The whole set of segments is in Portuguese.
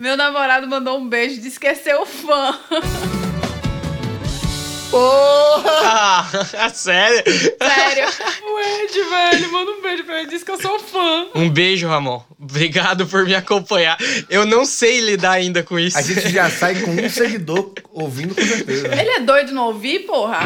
Meu namorado mandou um beijo, disse que é seu fã. Porra! Ah, sério? Sério. O Ed, velho, manda um beijo pra ele, disse que eu sou fã. Um beijo, Ramon. Obrigado por me acompanhar. Eu não sei lidar ainda com isso. A gente já sai com um seguidor ouvindo com certeza. Ele é doido não ouvir, porra?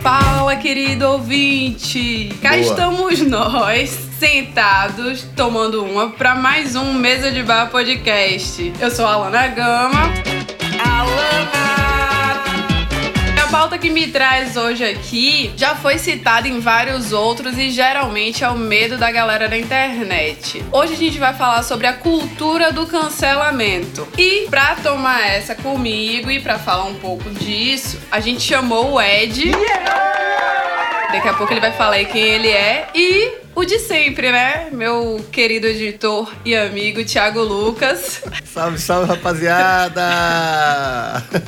Fala, querido ouvinte! Cá Boa. estamos nós, sentados, tomando uma para mais um Mesa de Bar Podcast. Eu sou a Alana Gama. Alana! A pauta que me traz hoje aqui já foi citada em vários outros e geralmente é o medo da galera da internet. Hoje a gente vai falar sobre a cultura do cancelamento. E pra tomar essa comigo e pra falar um pouco disso, a gente chamou o Ed. Daqui a pouco ele vai falar aí quem ele é e o de sempre, né? Meu querido editor e amigo Thiago Lucas. Salve, salve, rapaziada!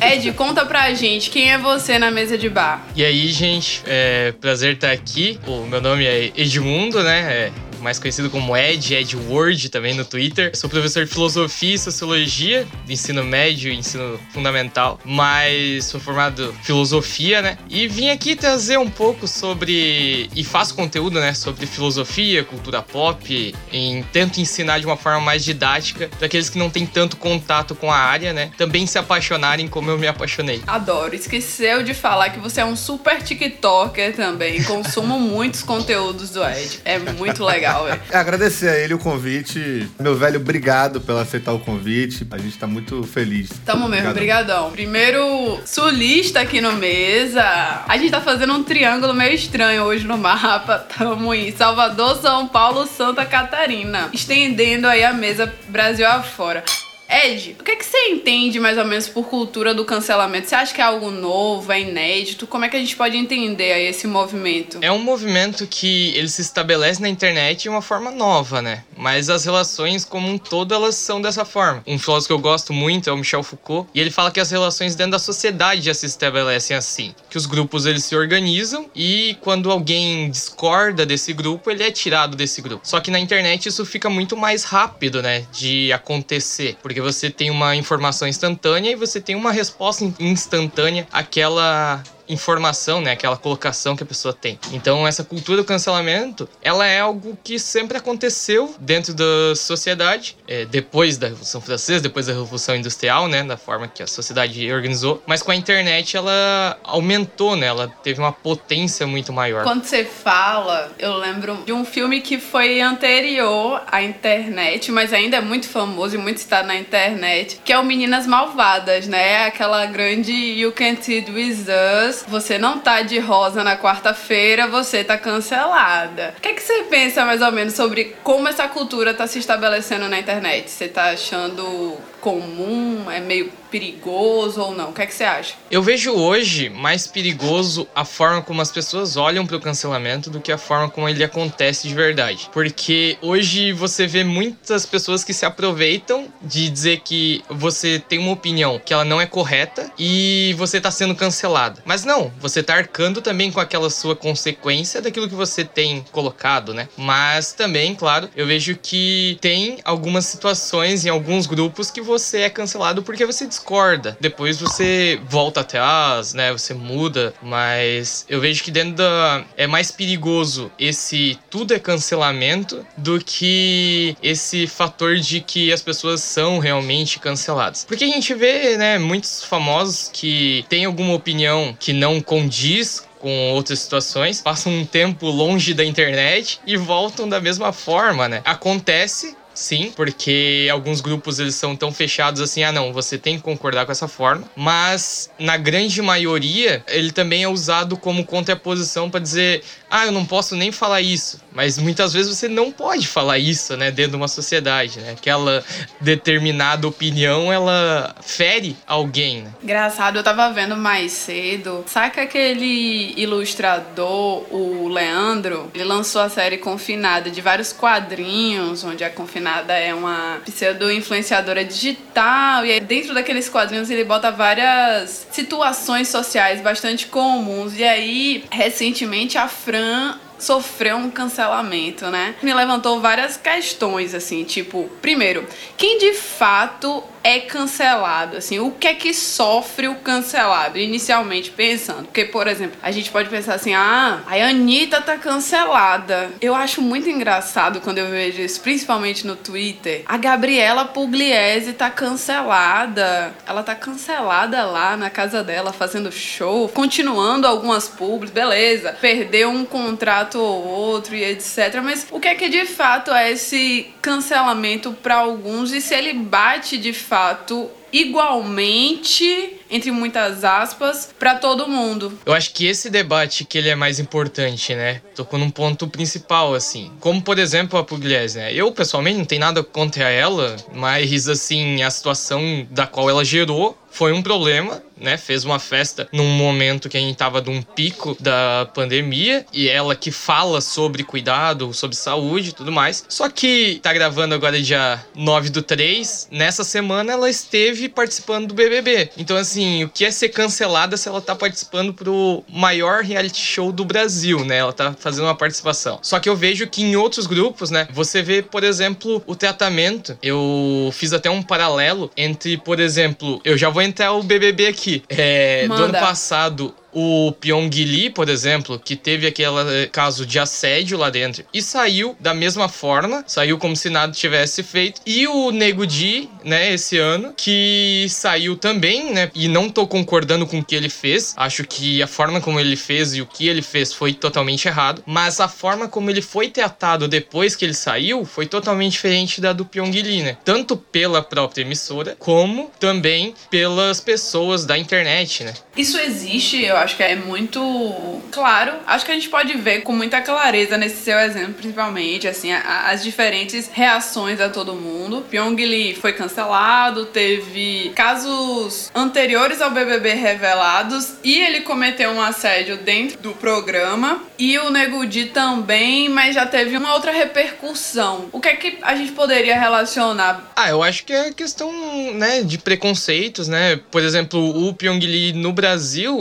Ed, conta pra gente quem é você na mesa de bar. E aí, gente, é prazer estar aqui. O meu nome é Edmundo, né? É mais conhecido como Ed, Ed Word também no Twitter. Eu sou professor de filosofia e sociologia, do ensino médio e ensino fundamental, mas sou formado em filosofia, né? E vim aqui trazer um pouco sobre e faço conteúdo, né, sobre filosofia, cultura pop, em tento ensinar de uma forma mais didática para aqueles que não têm tanto contato com a área, né? Também se apaixonarem como eu me apaixonei. Adoro. Esqueceu de falar que você é um super TikToker também. Consumo muitos conteúdos do Ed. É muito legal, velho. É, Agradecer a ele o convite. Meu velho, obrigado pelo aceitar o convite. A gente tá muito feliz. Tamo mesmo, brigadão. Primeiro sulista aqui no mesa. A gente tá fazendo um triângulo meio estranho hoje no mapa. Tamo em Salvador, São Paulo, Santa Catarina. Estendendo aí a mesa Brasil afora. Ed, o que, é que você entende mais ou menos por cultura do cancelamento? Você acha que é algo novo, é inédito? Como é que a gente pode entender aí esse movimento? É um movimento que ele se estabelece na internet de uma forma nova, né? Mas as relações como um todo, elas são dessa forma. Um filósofo que eu gosto muito é o Michel Foucault, e ele fala que as relações dentro da sociedade já se estabelecem assim. Que os grupos, eles se organizam e quando alguém discorda desse grupo, ele é tirado desse grupo. Só que na internet isso fica muito mais rápido, né? De acontecer. Porque você tem uma informação instantânea e você tem uma resposta in- instantânea àquela informação, né, aquela colocação que a pessoa tem. Então essa cultura do cancelamento, ela é algo que sempre aconteceu dentro da sociedade, é, depois da Revolução Francesa, depois da Revolução Industrial, né, da forma que a sociedade organizou. Mas com a internet ela aumentou, né, ela teve uma potência muito maior. Quando você fala, eu lembro de um filme que foi anterior à internet, mas ainda é muito famoso e muito citado na internet, que é o Meninas Malvadas, né? Aquela grande You Can't Eat With Us. Você não tá de rosa na quarta-feira, você tá cancelada. O que, é que você pensa mais ou menos sobre como essa cultura tá se estabelecendo na internet? Você tá achando comum? É meio perigoso ou não? O que, é que você acha? Eu vejo hoje mais perigoso a forma como as pessoas olham para o cancelamento do que a forma como ele acontece de verdade. Porque hoje você vê muitas pessoas que se aproveitam de dizer que você tem uma opinião que ela não é correta e você tá sendo cancelado. Mas não, você tá arcando também com aquela sua consequência daquilo que você tem colocado, né? Mas também, claro, eu vejo que tem algumas situações em alguns grupos que você é cancelado porque você discorda. Depois você volta atrás, né? Você muda, mas eu vejo que dentro da é mais perigoso esse tudo é cancelamento do que esse fator de que as pessoas são realmente canceladas. Porque a gente vê, né, muitos famosos que têm alguma opinião que não condiz com outras situações, passam um tempo longe da internet e voltam da mesma forma, né? Acontece Sim, porque alguns grupos eles são tão fechados assim, ah não, você tem que concordar com essa forma, mas na grande maioria ele também é usado como contraposição para dizer, ah, eu não posso nem falar isso, mas muitas vezes você não pode falar isso, né, dentro de uma sociedade, né? Aquela determinada opinião, ela fere alguém, né? Engraçado, eu tava vendo mais cedo. Saca aquele ilustrador, o Leandro? Ele lançou a série Confinada de vários quadrinhos, onde a Confinada é uma pseudo-influenciadora digital. E aí, dentro daqueles quadrinhos ele bota várias situações sociais bastante comuns. E aí, recentemente, a Fran sofreu um cancelamento, né? Me levantou várias questões, assim, tipo, primeiro, quem de fato é cancelado? Assim, o que é que sofre o cancelado? Inicialmente pensando. Porque, por exemplo, a gente pode pensar assim: ah, a Anitta tá cancelada. Eu acho muito engraçado quando eu vejo isso, principalmente no Twitter. A Gabriela Pugliese tá cancelada. Ela tá cancelada lá na casa dela, fazendo show, continuando algumas públicas, beleza. Perdeu um contrato ou outro e etc. Mas o que é que de fato é esse cancelamento para alguns e se ele bate de fato? Fato igualmente, entre muitas aspas, para todo mundo. Eu acho que esse debate que ele é mais importante, né? Tocou num ponto principal, assim. Como, por exemplo, a Pugliese, né? Eu, pessoalmente, não tenho nada contra ela, mas, assim, a situação da qual ela gerou foi um problema, né? Fez uma festa num momento que a gente tava de um pico da pandemia e ela que fala sobre cuidado, sobre saúde e tudo mais. Só que tá gravando agora dia 9 do 3, nessa semana ela esteve participando do BBB. Então assim, o que é ser cancelada se ela tá participando pro maior reality show do Brasil, né? Ela tá fazendo uma participação. Só que eu vejo que em outros grupos, né, você vê, por exemplo, o tratamento. Eu fiz até um paralelo entre, por exemplo, eu já vou entrar o BBB aqui. É, do ano passado, o Pyong Lee, por exemplo, que teve aquele eh, caso de assédio lá dentro e saiu da mesma forma, saiu como se nada tivesse feito. E o Nego Di, né, esse ano, que saiu também, né, e não tô concordando com o que ele fez. Acho que a forma como ele fez e o que ele fez foi totalmente errado, mas a forma como ele foi tratado depois que ele saiu foi totalmente diferente da do Pyong Lee, né? Tanto pela própria emissora, como também pelas pessoas da internet, né? Isso existe, eu acho que é muito claro. Acho que a gente pode ver com muita clareza nesse seu exemplo, principalmente, assim, a, as diferentes reações a todo mundo. Pyong Lee foi cancelado, teve casos anteriores ao BBB revelados e ele cometeu um assédio dentro do programa. E o Nego Di também, mas já teve uma outra repercussão. O que é que a gente poderia relacionar? Ah, eu acho que é questão, né, de preconceitos, né? Por exemplo, o Pyong Lee no Brasil,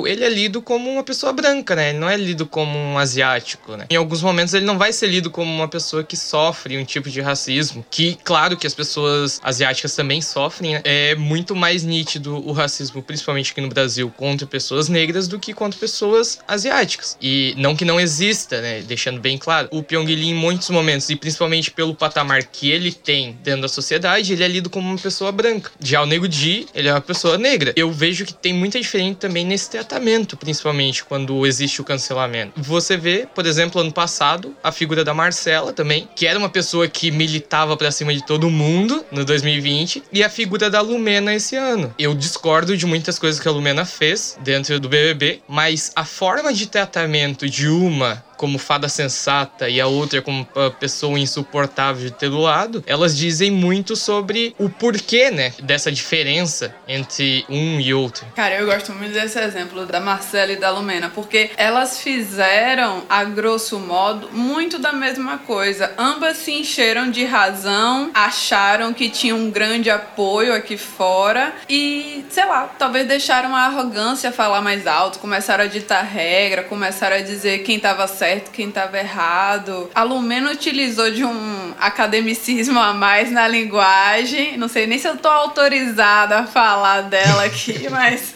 ele é lido como uma pessoa branca, né? Ele não é lido como um asiático, né? Em alguns momentos ele não vai ser lido como uma pessoa que sofre um tipo de racismo, que claro que as pessoas asiáticas também sofrem, né? É muito mais nítido o racismo, principalmente aqui no Brasil, contra pessoas negras do que contra pessoas asiáticas. E não que não exista, né? Deixando bem claro, o Pyong em muitos momentos e principalmente pelo patamar que ele tem dentro da sociedade, ele é lido como uma pessoa branca. Já o Nego Di, ele é uma pessoa negra. Eu vejo que tem muita diferença também nesse tratamento, principalmente quando existe o cancelamento. Você vê, por exemplo, ano passado, a figura da Marcela também, que era uma pessoa que militava para cima de todo mundo no 2020, e a figura da Lumena esse ano. Eu discordo de muitas coisas que a Lumena fez dentro do BBB, mas a forma de tratamento de uma como fada sensata e a outra como pessoa insuportável de ter do lado, elas dizem muito sobre o porquê, né, dessa diferença entre um e outro. Cara, eu gosto muito desse exemplo da Marcela e da Lumena, porque elas fizeram, a grosso modo, muito da mesma coisa. Ambas se encheram de razão, acharam que tinham um grande apoio aqui fora e, sei lá, talvez deixaram a arrogância falar mais alto, começaram a ditar regra, começaram a dizer quem tava certo certo, quem estava errado. A Lumena utilizou de um academicismo a mais na linguagem. Não sei nem se eu tô autorizada a falar dela aqui, mas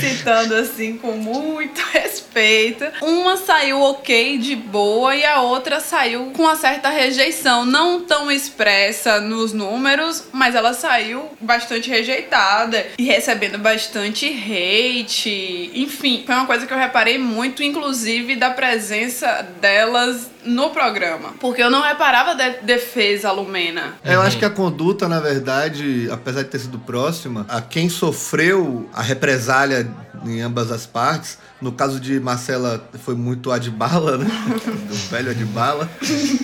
citando assim com muito respeito. Uma saiu ok, de boa, e a outra saiu com uma certa rejeição. Não tão expressa nos números, mas ela saiu bastante rejeitada e recebendo bastante hate. Enfim, foi uma coisa que eu reparei muito, inclusive, da presença delas no programa. Porque eu não reparava de defesa Lumena. Eu acho que a conduta, na verdade, apesar de ter sido próxima, a quem sofreu a represália em ambas as partes no caso de Marcela, foi muito Adbala, né? Do velho Adbala.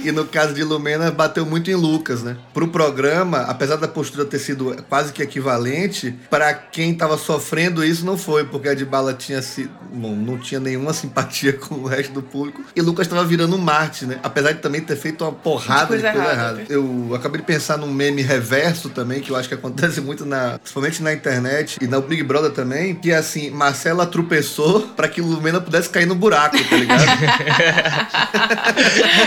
E no caso de Lumena, bateu muito em Lucas, né? Pro programa, apesar da postura ter sido quase que equivalente, para quem tava sofrendo isso não foi, porque Adbala tinha sido. Bom, não tinha nenhuma simpatia com o resto do público. E Lucas tava virando um Marte, né? Apesar de também ter feito uma porrada de coisa, errada. errada. Eu acabei de pensar num meme reverso também, que eu acho que acontece muito na. Principalmente na internet e no Big Brother também, que é assim, Marcela tropeçou que Lumena pudesse cair no buraco, tá ligado?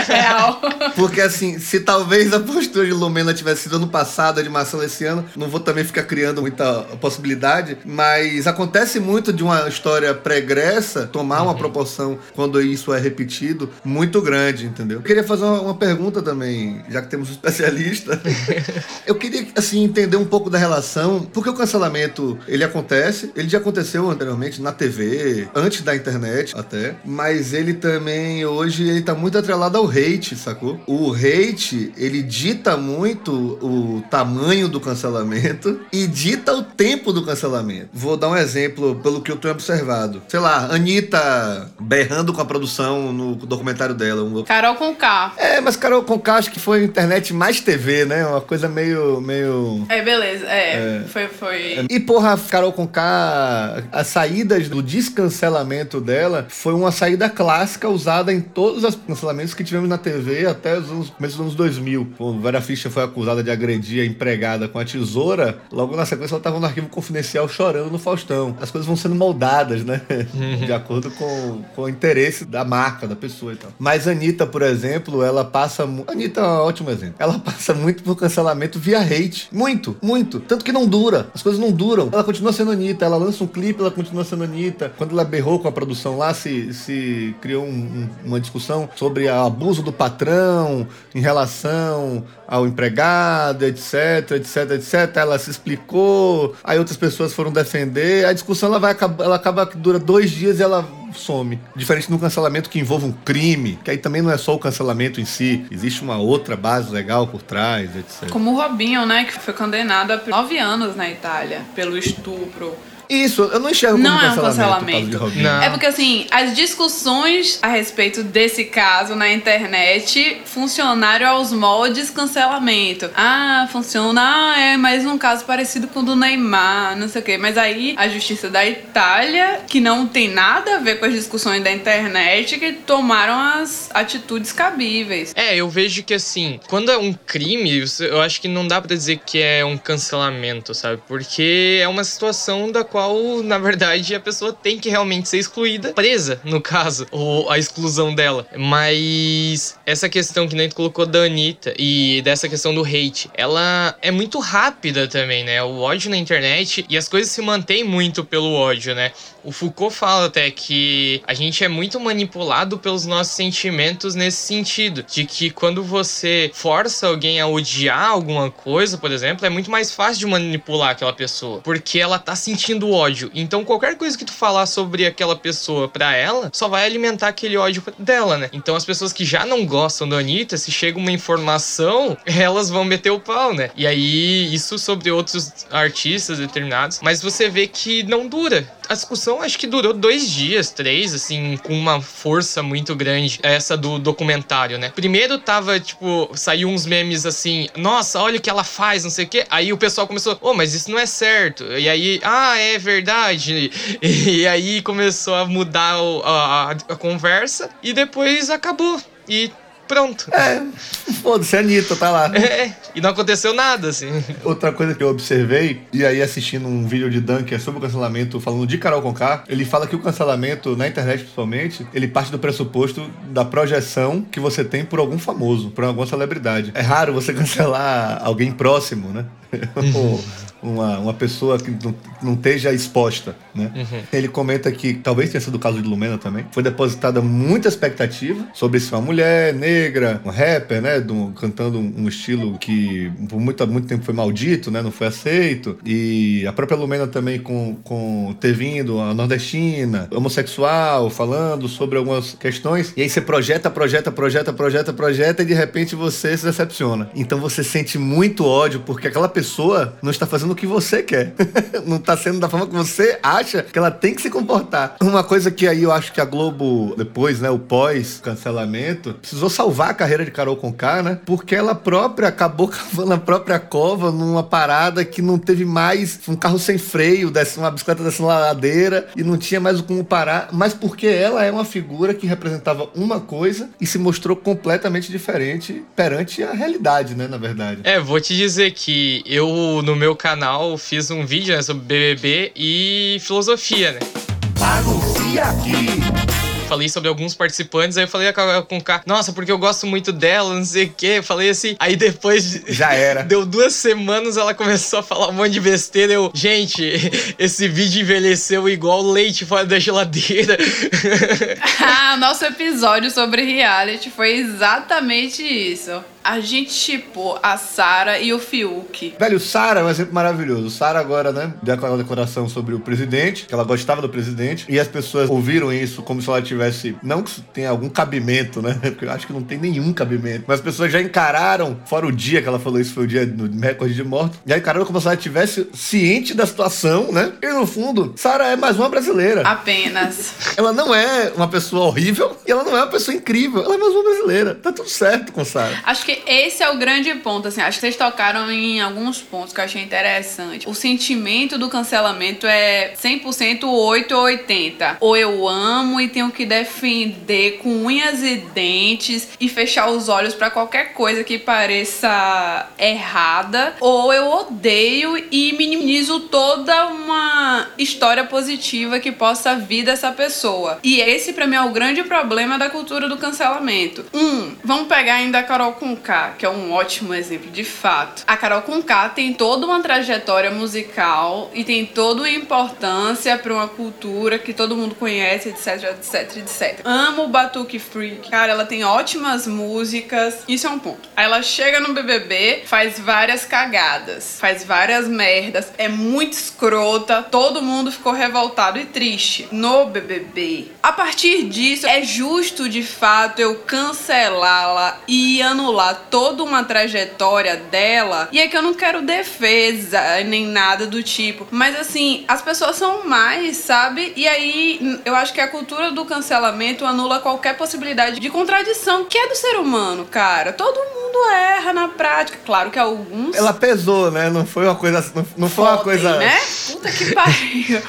Real. Porque assim, se talvez a postura de Lumena tivesse sido ano passado, a de Marcela esse ano, não vou também ficar criando muita possibilidade, mas acontece muito de uma história pregressa tomar uma proporção quando isso é repetido muito grande, entendeu? Eu queria fazer uma, uma pergunta também, já que temos um especialista. Eu queria, assim, entender um pouco da relação, porque o cancelamento, ele acontece, ele já aconteceu anteriormente na TV, antes da internet até, mas ele também, hoje, ele tá muito atrelado ao hate, sacou? O hate, ele dita muito o tamanho do cancelamento e dita o tempo do cancelamento. Vou dar um exemplo pelo que eu tenho observado. Sei lá, Anitta berrando com a produção no documentário dela. Um... Carol com K. É, mas Carol Conká acho que foi internet mais TV, né? Uma coisa meio. meio... É, beleza. É, foi, foi. E porra, Carol Conká, as saídas do descancelamento dela foi uma saída clássica usada em todos os cancelamentos que tivemos na TV até os anos, começo dos anos 2000. Pô, Vera Fischer foi acusada de agredir a empregada com a tesoura, logo na sequência ela tava no arquivo confidencial chorando no Faustão. As coisas vão sendo moldadas, né? de acordo com, com o interesse da marca, da pessoa e tal. Mas a Anitta, por exemplo, ela passa. Anitta é um ótimo exemplo. Ela passa muito por cancelamento via hate. Muito, muito. Tanto que não dura. As coisas não duram. Ela continua sendo Anitta. Ela lança um clipe, ela continua sendo Anitta. Quando ela berrou com a produção lá, se, se criou um- um- uma discussão sobre o abuso do patrão em relação ao empregado, etc, etc, etc. Ela se explicou, aí outras pessoas foram defender. A discussão ela vai ela acaba que dura dois dias e ela some. Diferente um cancelamento que envolve um crime, que aí também não é só o cancelamento em si, existe uma outra base legal por trás, etc. Como o Robinho, né? Que foi condenado a nove anos na Itália pelo estupro. Isso, eu não enxergo como Não é um cancelamento. cancelamento. Não. É porque, assim, as discussões a respeito desse caso na internet funcionaram aos moldes cancelamento. Ah, funciona, ah, é mais um caso parecido com o do Neymar, não sei o quê. Mas aí a justiça da Itália, que não tem nada a ver com as discussões da internet, que tomaram as atitudes cabíveis. É, eu vejo que assim, quando é um crime, eu acho que não dá pra dizer que é um cancelamento, sabe? Porque é uma situação da qual, na verdade, a pessoa tem que realmente ser excluída, presa, no caso, ou a exclusão dela. Mas essa questão que nem tu colocou da Anitta e dessa questão do hate, ela é muito rápida também, né? O ódio na internet e as coisas se mantêm muito pelo ódio, né? O Foucault fala até que a gente é muito manipulado pelos nossos sentimentos nesse sentido, de que quando você força alguém a odiar alguma coisa, por exemplo, é muito mais fácil de manipular aquela pessoa, porque ela tá sentindo ódio. Então qualquer coisa que tu falar sobre aquela pessoa pra ela, só vai alimentar aquele ódio dela, né? Então as pessoas que já não gostam da Anitta, se chega uma informação, elas vão meter o pau, né? E aí isso sobre outros artistas determinados, mas você vê que não dura. A discussão acho que durou dois dias, três, assim, com uma força muito grande. Essa do documentário, né? Primeiro tava, tipo, saiu uns memes assim, nossa, olha o que ela faz, não sei o quê. Aí o pessoal começou, oh, mas isso não é certo. E aí, ah, é verdade. E aí começou a mudar a, a- a conversa e depois acabou. E pronto. É, foda-se, a Anitta tá lá. É, e não aconteceu nada, assim. Outra coisa que eu observei, e aí assistindo um vídeo de Dunker sobre o cancelamento, falando de Carol Conká, ele fala que o cancelamento, na internet principalmente, ele parte do pressuposto da projeção que você tem por algum famoso, por alguma celebridade. É raro você cancelar alguém próximo, né? Ou uma, uma pessoa que não, não esteja exposta, né? Ele comenta que, talvez tenha sido o caso de Lumena também, foi depositada muita expectativa sobre ser uma mulher negra, um rapper, né? um- cantando um, um estilo que por muito, muito tempo foi maldito, né? Não foi aceito. E a própria Lumena também com, com ter vindo a nordestina, homossexual, falando sobre algumas questões. E aí você projeta, projeta, projeta, projeta, projeta e de repente você se decepciona. Então você sente muito ódio porque aquela pessoa não está fazendo que você quer. não está sendo da forma que você acha que ela tem que se comportar. Uma coisa que aí eu acho que a Globo, depois, né, o pós-cancelamento, precisou salvar a carreira de Carol Conká, né? Porque ela própria acabou cavando a própria cova numa parada que não teve mais um carro sem freio, desce uma bicicleta uma ladeira e não tinha mais como parar, mas porque ela é uma figura que representava uma coisa e se mostrou completamente diferente perante a realidade, né, na verdade. É, vou te dizer que eu, no meu canal, fiz um vídeo né, sobre BBB e filosofia, né? Aqui? falei sobre alguns participantes, aí eu falei com o K, nossa, porque eu gosto muito dela, não sei o quê. Eu falei assim, aí depois. Já era. Deu duas semanas, ela começou a falar um monte de besteira. Eu, gente, esse vídeo envelheceu igual leite fora da geladeira. ah, nosso episódio sobre reality foi exatamente isso a gente tipo a Sara e o Fiuk. Velho, Sara é um exemplo maravilhoso. Sara agora, né, deu aquela decoração sobre o presidente, que ela gostava do presidente, e as pessoas ouviram isso como se ela tivesse, não que isso tenha algum cabimento, né, porque eu acho que não tem nenhum cabimento, mas as pessoas já encararam, fora o dia que ela falou isso, foi o dia do recorde de morte, já encararam como se ela estivesse ciente da situação, né, e no fundo, Sara é mais uma brasileira. Apenas. Ela não é uma pessoa horrível, e ela não é uma pessoa incrível, ela é mais uma brasileira. Tá tudo certo com Sara. Acho que que esse é o grande ponto, assim. Acho que vocês tocaram em alguns pontos que eu achei interessante. O sentimento do cancelamento é 100% 8 ou 80. Ou eu amo e tenho que defender com unhas e dentes e fechar os olhos para qualquer coisa que pareça errada, ou eu odeio e minimizo toda uma história positiva que possa vir dessa pessoa. E esse para mim é o grande problema da cultura do cancelamento. Um, vamos pegar ainda a Carol com Conká, que é um ótimo exemplo de fato. A Carol Conká tem toda uma trajetória musical e tem toda uma importância para uma cultura que todo mundo conhece, etc, etc, etc. Amo o Batuque Freak. Cara, ela tem ótimas músicas. Isso é um ponto. Aí ela chega no BBB, faz várias cagadas, faz várias merdas, é muito escrota, todo mundo ficou revoltado e triste no BBB. A partir disso, é justo de fato eu cancelá-la e anular toda uma trajetória dela. E é que eu não quero defesa nem nada do tipo. Mas assim, as pessoas são mais, sabe? E aí eu acho que a cultura do cancelamento anula qualquer possibilidade de contradição, que é do ser humano, cara. Todo mundo erra na prática. Claro que alguns. Ela pesou, né? Não foi uma coisa. Não, não foi uma coisa. né? Puta que pariu.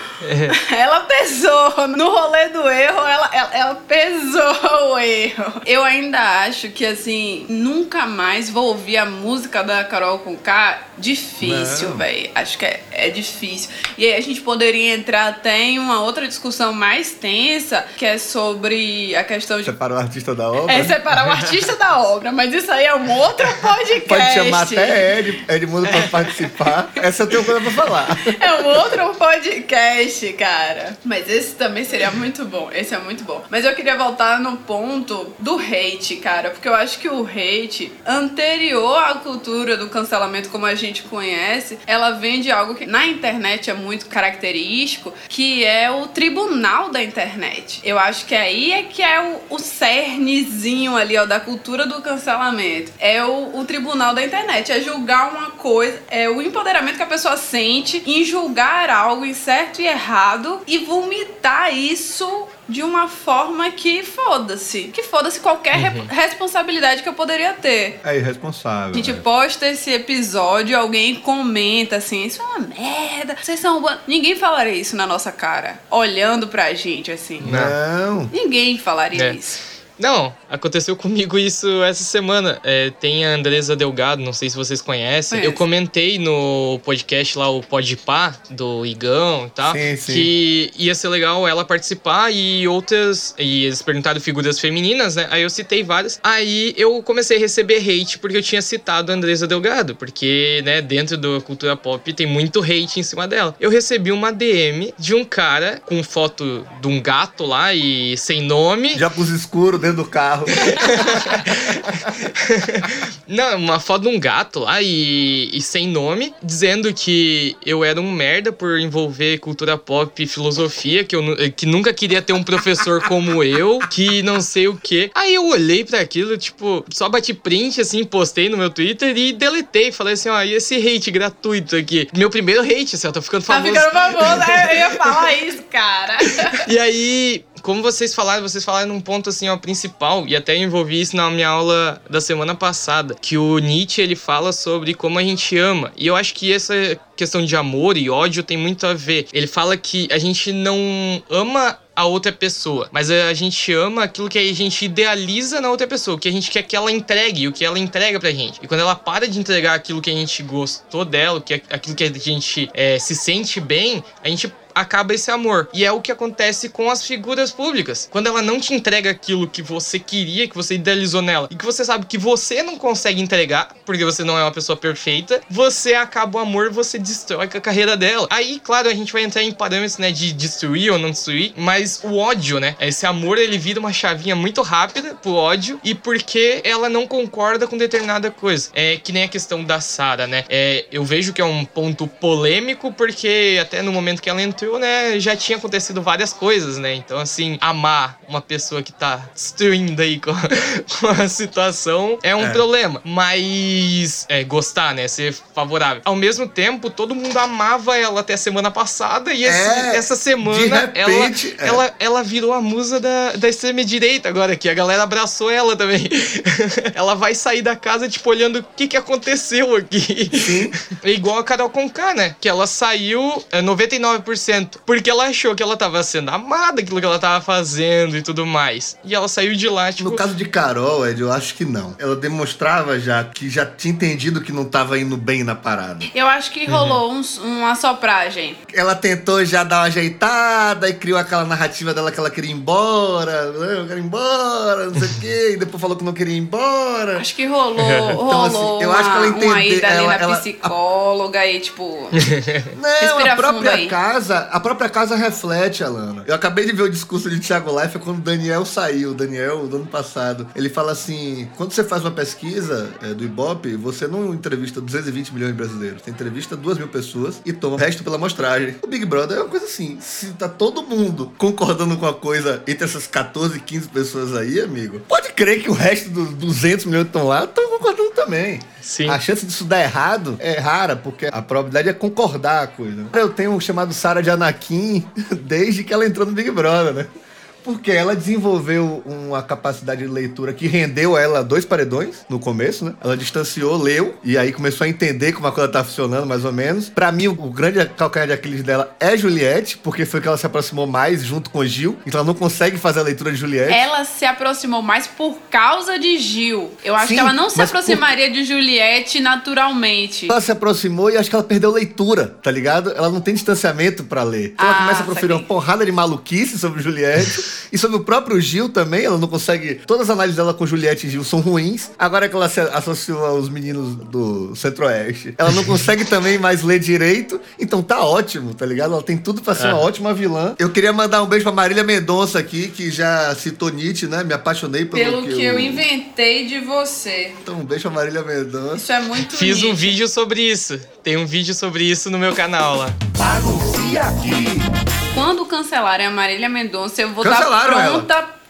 é. Ela pesou. No rolê do erro, ela, ela, ela pesou o erro. Eu ainda acho que, assim, nunca nunca mais vou ouvir a música da Carol com K. Difícil, velho. Acho que é, é difícil. E aí a gente poderia entrar até em uma outra discussão mais tensa, que é sobre a questão de. Separar o artista da obra? É separar o artista da obra, mas isso aí é um outro podcast. Pode chamar até Ed, Edmundo pra participar. Essa eu tenho coisa pra falar. É um outro podcast, cara. Mas esse também seria muito bom. Esse é muito bom. Mas eu queria voltar no ponto do hate, cara, porque eu acho que o hate anterior à cultura do cancelamento como a gente conhece, ela vem de algo que na internet é muito característico, que é o tribunal da internet. Eu acho que aí é que é o, o cernezinho ali, ó, da cultura do cancelamento. É o, o tribunal da internet, é julgar uma coisa, é o empoderamento que a pessoa sente em julgar algo em certo e errado e vomitar isso de uma forma que foda-se. Que foda-se qualquer uhum. responsabilidade que eu poderia ter. É irresponsável. A gente é. posta esse episódio, alguém comenta assim: Isso é uma merda, vocês são. Ninguém falaria isso na nossa cara, olhando pra gente assim. Não. Ninguém falaria é. isso. Não, aconteceu comigo isso essa semana. É, tem a Andresa Delgado, não sei se vocês conhecem. Conhece. Eu comentei no podcast lá, o Podpá, do Igão e tal, sim, sim. que ia ser legal ela participar e outras. E eles perguntaram figuras femininas, né? Aí eu citei várias. Aí eu comecei a receber hate porque eu tinha citado a Andresa Delgado, porque, né, dentro da cultura pop tem muito hate em cima dela. Eu recebi uma DM de um cara com foto de um gato lá e sem nome. Já pus escuro dentro do carro. Não, uma foto de um gato lá e, e, sem nome, dizendo que eu era um merda por envolver cultura pop e filosofia, que eu que nunca queria ter um professor como eu, que não sei o que. Aí eu olhei para aquilo, tipo, só bati print, assim, postei no meu Twitter e deletei. Falei assim, ó, e esse hate gratuito aqui? Meu primeiro hate, assim, eu tô ficando tá famoso. Tá ficando famoso, né? eu ia falar isso, cara. E aí, como vocês falaram, vocês falaram num ponto assim, ó, principal, e até envolvi isso na minha aula da semana passada, que o Nietzsche ele fala sobre como a gente ama. E eu acho que essa questão de amor e ódio tem muito a ver. Ele fala que a gente não ama a outra pessoa, mas a gente ama aquilo que a gente idealiza na outra pessoa, o que a gente quer que ela entregue, o que ela entrega pra gente. E quando ela para de entregar aquilo que a gente gostou dela, que aquilo que a gente é, se sente bem, a gente acaba esse amor. E é o que acontece com as figuras públicas. Quando ela não te entrega aquilo que você queria, que você idealizou nela, e que você sabe que você não consegue entregar, porque você não é uma pessoa perfeita, você acaba o amor, você destrói a carreira dela. Aí, claro, a gente vai entrar em parâmetros, né, de destruir ou não destruir, mas o ódio, né? Esse amor, ele vira uma chavinha muito rápida pro ódio, e porque ela não concorda com determinada coisa. É que nem a questão da Sarah, né? É, eu vejo que é um ponto polêmico, porque até no momento que ela entrou, né, já tinha acontecido várias coisas, né? Então, assim, amar uma pessoa que tá destruindo aí com, com a situação é um é. problema. Mas é, gostar, né? Ser favorável. Ao mesmo tempo, todo mundo amava ela até a semana passada e esse, é, essa semana repente, ela, ela, ela virou a musa da, da extrema-direita agora, que a galera abraçou ela também. ela vai sair da casa, tipo, olhando o que, que aconteceu aqui. Sim. É igual a Carol Conká, né? Que ela saiu é, 99% porque ela achou que ela tava sendo amada, aquilo que ela tava fazendo e tudo mais. E ela saiu de lá, tipo... No caso de Carol, Ed, eu acho que não. Ela demonstrava já que já tinha entendido que não tava indo bem na parada. Eu acho que rolou uhum. um, uma sopragem. Ela tentou já dar uma ajeitada e criou aquela narrativa dela que ela queria ir embora, né? eu quero ir embora, não sei o quê, e depois falou que não queria ir embora. Acho que rolou, rolou então, assim, eu uma, acho que ela entendeu, uma ida ela, ali na ela, psicóloga e, tipo, Não, a própria casa, a própria casa reflete, Alana. Eu acabei de ver o discurso de Thiago Leifert quando o Daniel saiu, o Daniel do ano passado. Ele fala assim: quando você faz uma pesquisa é, do Ibope, você não entrevista 220 milhões de brasileiros, você entrevista 2 mil pessoas e toma o resto pela amostragem. O Big Brother é uma coisa assim: se tá todo mundo concordando com a coisa entre essas 14, 15 pessoas aí, amigo, pode crer que o resto dos 200 milhões que estão lá estão concordando também. Sim. A chance disso dar errado é rara, porque a probabilidade é concordar a coisa. Eu tenho um chamado Sarah de Anakin desde que ela entrou no Big Brother, né? Porque ela desenvolveu uma capacidade de leitura que rendeu a ela dois paredões no começo, né? Ela distanciou, leu, e aí começou a entender como a coisa tá funcionando, mais ou menos. Pra mim, o grande calcanhar de Aquiles dela é Juliette, porque foi que ela se aproximou mais junto com Gil. Então ela não consegue fazer a leitura de Juliette. Ela se aproximou mais por causa de Gil. Eu acho Sim, que ela não se mas por- aproximaria de Juliette naturalmente. Ela se aproximou e acho que ela perdeu leitura, tá ligado? Ela não tem distanciamento pra ler. Então ela Ah, começa a proferir uma porrada de maluquice sobre Juliette. E sobre o próprio Gil também, ela não consegue. Todas as análises dela com Juliette e Gil são ruins. Agora que ela se associou aos meninos do Centro-Oeste, ela não consegue também mais ler direito. Então tá ótimo, tá ligado? Ela tem tudo pra ser É. uma ótima vilã. Eu queria mandar um beijo pra Marília Mendonça aqui, que já citou Nietzsche, né? Me apaixonei pelo, Pelo que eu inventei de você. Então um beijo pra Marília Mendonça. Isso é muito Fiz um nítido. vídeo sobre isso. Tem um vídeo sobre isso no meu canal lá. Quando cancelarem a Marília Mendonça, eu vou estar Cancelaram ela.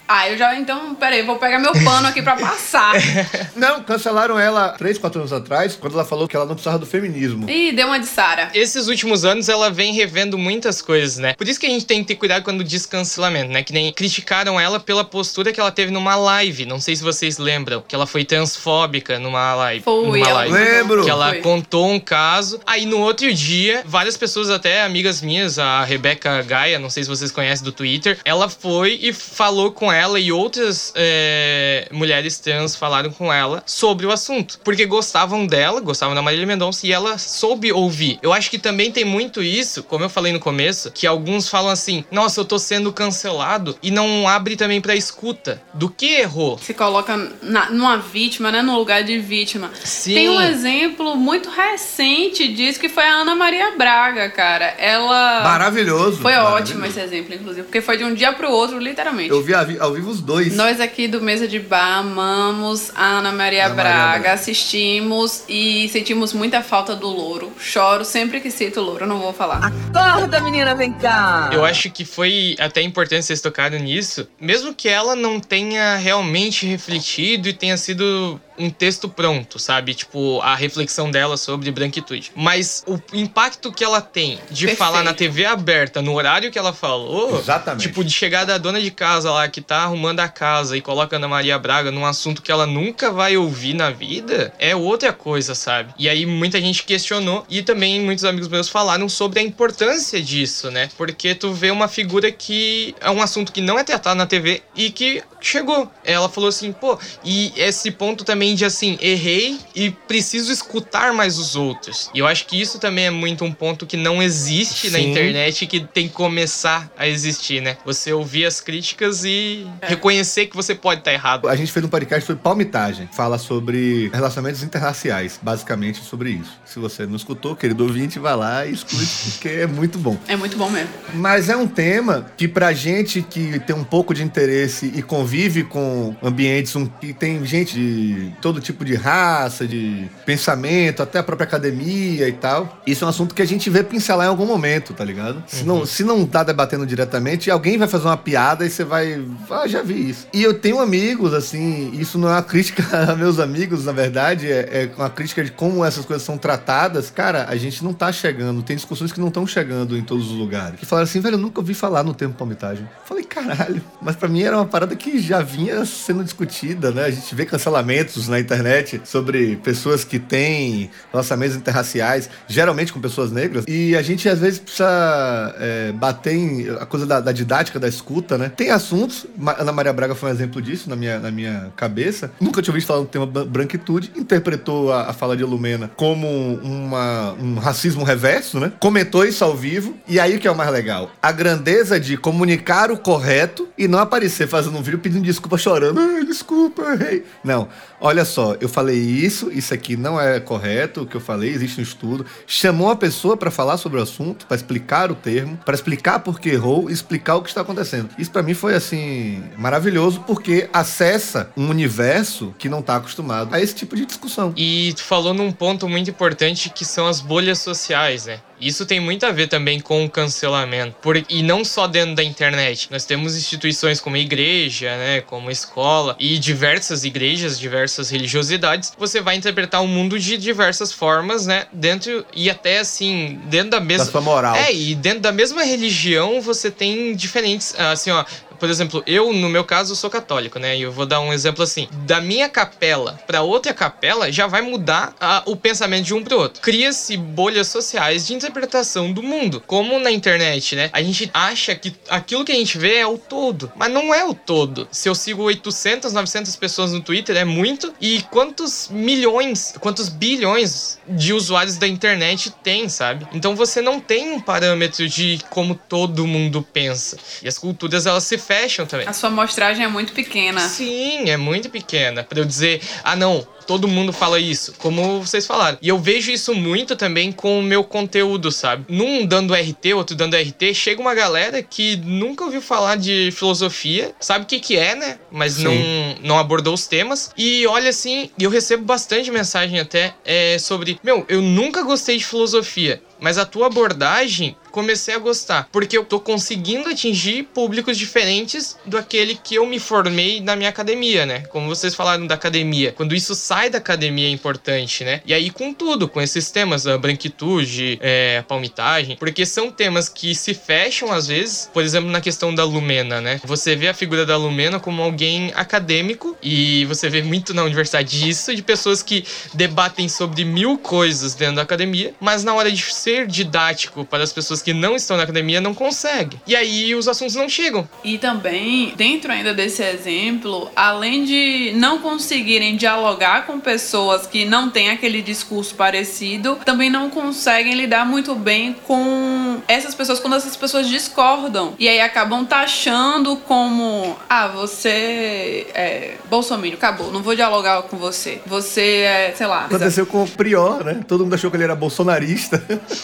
Ah, eu já. Então, peraí, vou pegar meu pano aqui pra passar. Não, cancelaram ela três, quatro anos atrás, quando ela falou que ela não precisava do feminismo. Ih, deu uma de Sara. Esses últimos anos ela vem revendo muitas coisas, né? Por isso que a gente tem que ter cuidado quando diz cancelamento, né? Que nem criticaram ela pela postura que ela teve numa live. Não sei se vocês lembram, que ela foi transfóbica numa live. Foi, numa live. Lembro. Que ela Foi. contou um caso. Aí no outro dia, várias pessoas, até amigas minhas, a Rebeca Gaia, não sei se vocês conhecem do Twitter, ela foi e falou com ela e outras é, mulheres trans falaram com ela sobre o assunto. Porque gostavam dela, gostavam da Marília Mendonça e ela soube ouvir. Eu acho que também tem muito isso, como eu falei no começo, que alguns falam assim: nossa, eu tô sendo cancelado e não abre também pra escuta. Do que errou? Se coloca na, numa vítima, né? No lugar de vítima. Sim. Tem um exemplo muito recente disso que foi a Ana Maria Braga, cara. Ela. Maravilhoso. Foi maravilhoso. ótimo esse exemplo, inclusive, porque foi de um dia pro outro, literalmente. Eu vi vi- ao vivo os dois. Nós aqui do Mesa de Bar amamos a Ana Maria, Ana Maria Braga, Braga. assistimos e sentimos muita falta do louro. Choro sempre que cito o louro, não vou falar. Acorda, menina, vem cá. Eu acho que foi até importante vocês tocarem nisso, mesmo que ela não tenha realmente refletido e tenha sido um texto pronto, sabe? Tipo, a reflexão dela sobre branquitude. Mas o impacto que ela tem de Perfeito. falar na TV aberta, no horário que ela falou. Exatamente. Tipo, de chegar da dona de casa lá que tá arrumando a casa e coloca a Ana Maria Braga num assunto que ela nunca vai ouvir na vida, é outra coisa, sabe? E aí muita gente questionou e também muitos amigos meus falaram sobre a importância disso, né? Porque tu vê uma figura que é um assunto que não é tratado na TV e que chegou. Ela falou assim, pô, e esse ponto também de assim, errei e preciso escutar mais os outros. E eu acho que isso também é muito um ponto que não existe Sim. na internet e que tem que começar a existir, né? Você ouvir as críticas e é. reconhecer que você pode estar errado. A gente fez um podcast sobre palmitagem, fala sobre relacionamentos interraciais, basicamente sobre isso. Se você não escutou, querido ouvinte, vai lá e escute, porque é muito bom. É muito bom mesmo. Mas é um tema que pra gente que tem um pouco de interesse e convive com ambientes que tem gente de todo tipo de raça, de pensamento, até a própria academia e tal, isso é um assunto que a gente vê pincelar em algum momento, tá ligado? Se, uhum. não, se não tá debatendo diretamente, alguém vai fazer uma piada e você vai. Ah, já vi isso. E eu tenho amigos, assim, isso não é uma crítica a meus amigos, na verdade, é, é uma crítica de como essas coisas são tratadas. Cara, a gente não tá chegando, tem discussões que não estão chegando em todos os lugares. Que falaram assim, velho, eu nunca ouvi falar no tempo palmitagem. Falei, caralho, mas para mim era uma parada que já vinha sendo discutida, né? A gente vê cancelamentos na internet sobre pessoas que têm relacionamentos interraciais, geralmente com pessoas negras, e a gente às vezes precisa é, bater em a coisa da, da, didática, da escuta, né? Tem assuntos, Ana Maria Braga foi um exemplo disso na minha, na minha cabeça. Nunca tinha ouvido falar do tema branquitude, interpretou a, a fala de Lumena como uma, um racismo reverso, né? Comentou isso ao vivo, e aí que é o mais legal? A grandeza de comunicar o correto e não aparecer fazendo um vídeo pedindo desculpa, chorando. Ai, desculpa, errei. Não. Olha só, eu falei isso, isso aqui não é correto, o que eu falei, existe um estudo. Chamou a pessoa para falar sobre o assunto, para explicar o termo, para explicar por que errou explicar o que está acontecendo. Isso para mim foi assim maravilhoso porque acessa um universo que não está acostumado a esse tipo de discussão. E tu falou num ponto muito importante que são as bolhas sociais, né? Isso tem muito a ver também com o cancelamento. Por, e não só dentro da internet. Nós temos instituições como igreja, né, como escola e diversas igrejas, diversas religiosidades. Você vai interpretar o mundo de diversas formas, né? Dentro e até assim, dentro da mesma da sua moral. É, e dentro da mesma religião você tem diferentes, assim, ó, por exemplo, eu, no meu caso, sou católico, né? E eu vou dar um exemplo assim: da minha capela para outra capela já vai mudar a, o pensamento de um pro outro. Cria-se bolhas sociais de interpretação do mundo. Como na internet, né? A gente acha que aquilo que a gente vê é o todo, mas não é o todo. Se eu sigo 800, 900 pessoas no Twitter, é muito. E quantos milhões, quantos bilhões de usuários da internet tem, sabe? Então você não tem um parâmetro de como todo mundo pensa. E as culturas, elas se fecham também. A sua amostragem é muito pequena. Sim, é muito pequena. Pra eu dizer, ah, não, todo mundo fala isso, como vocês falaram. E eu vejo isso muito também com o meu conteúdo, sabe? Num dando RT, outro dando RT, chega uma galera que nunca ouviu falar de filosofia, sabe o que que é, né? Mas não, não abordou os temas. E olha assim, eu recebo bastante mensagem até é, sobre, meu, eu nunca gostei de filosofia. Mas a tua abordagem, comecei a gostar. Porque eu tô conseguindo atingir públicos diferentes do aquele que eu me formei na minha academia, né? Como vocês falaram da academia. Quando isso sai da academia é importante, né? E aí com tudo, com esses temas, a branquitude, é, a palmitagem, porque são temas que se fecham às vezes, por exemplo, na questão da Lumena, né? Você vê a figura da Lumena como alguém acadêmico e você vê muito na universidade isso, de pessoas que debatem sobre mil coisas dentro da academia, mas na hora de ser ser didático para as pessoas que não estão na academia não consegue. E aí os assuntos não chegam. E também, dentro ainda desse exemplo, além de não conseguirem dialogar com pessoas que não têm aquele discurso parecido, também não conseguem lidar muito bem com essas pessoas quando essas pessoas discordam. E aí acabam taxando como: ah, você é bolsominion, acabou, não vou dialogar com você. Você é, sei lá. Aconteceu com o Prior, né? Todo mundo achou que ele era bolsonarista.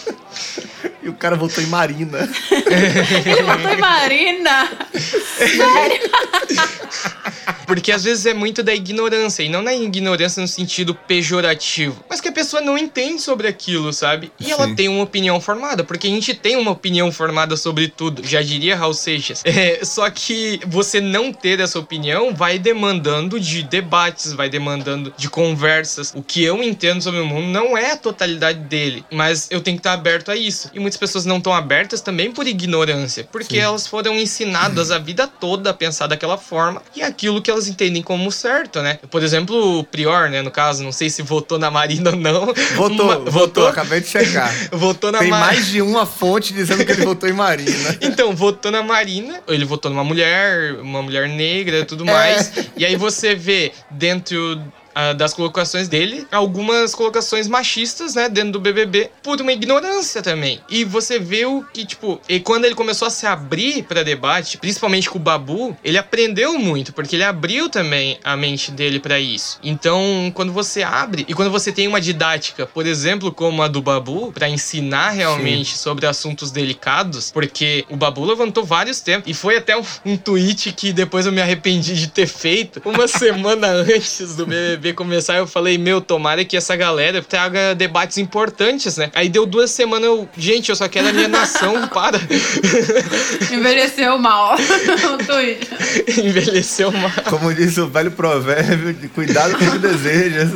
E o cara voltou em Marina. Ele voltou em Marina? Sério? Porque às vezes é muito da ignorância, e não na ignorância no sentido pejorativo, mas que a pessoa não entende sobre aquilo, sabe? E Sim. ela tem uma opinião formada, porque a gente tem uma opinião formada sobre tudo, já diria Raul Seixas. É, só que você não ter essa opinião vai demandando de debates, vai demandando de conversas. O que eu entendo sobre o mundo não é a totalidade dele, mas eu tenho que estar aberto a isso. E muitas pessoas não estão abertas também por ignorância, porque Sim. elas foram ensinadas a vida toda a pensar daquela forma e aquilo que elas entendem como certo, né? Por exemplo, o Prior, né, no caso, não sei se votou na Marina ou não. Votou, Uma- votou, acabei de checar. votou na Tem Ma- mais de uma fonte dizendo que ele votou em Marina. Então, votou na Marina, ele votou numa mulher, uma mulher negra e É. tudo mais. E aí você vê dentro ah, das colocações dele algumas colocações machistas, né, dentro do BBB, por uma ignorância também. E você vê o que, tipo, e quando ele começou a se abrir pra debate, principalmente com o Babu, ele aprendeu muito, porque ele abriu também a mente dele pra isso. Então, quando você abre e quando você tem uma didática, por exemplo, como a do Babu, pra ensinar realmente sobre assuntos delicados, porque o Babu levantou vários temas e foi até um, um tweet que depois eu me arrependi de ter feito uma semana antes do BBB começar. Eu falei, meu, tomara que essa galera traga debates importantes, né? Aí deu duas semanas eu, gente, eu só quero alienação, para. Envelheceu mal o tweet. Envelheceu mal. Como diz o velho provérbio, cuidado com o que desejas.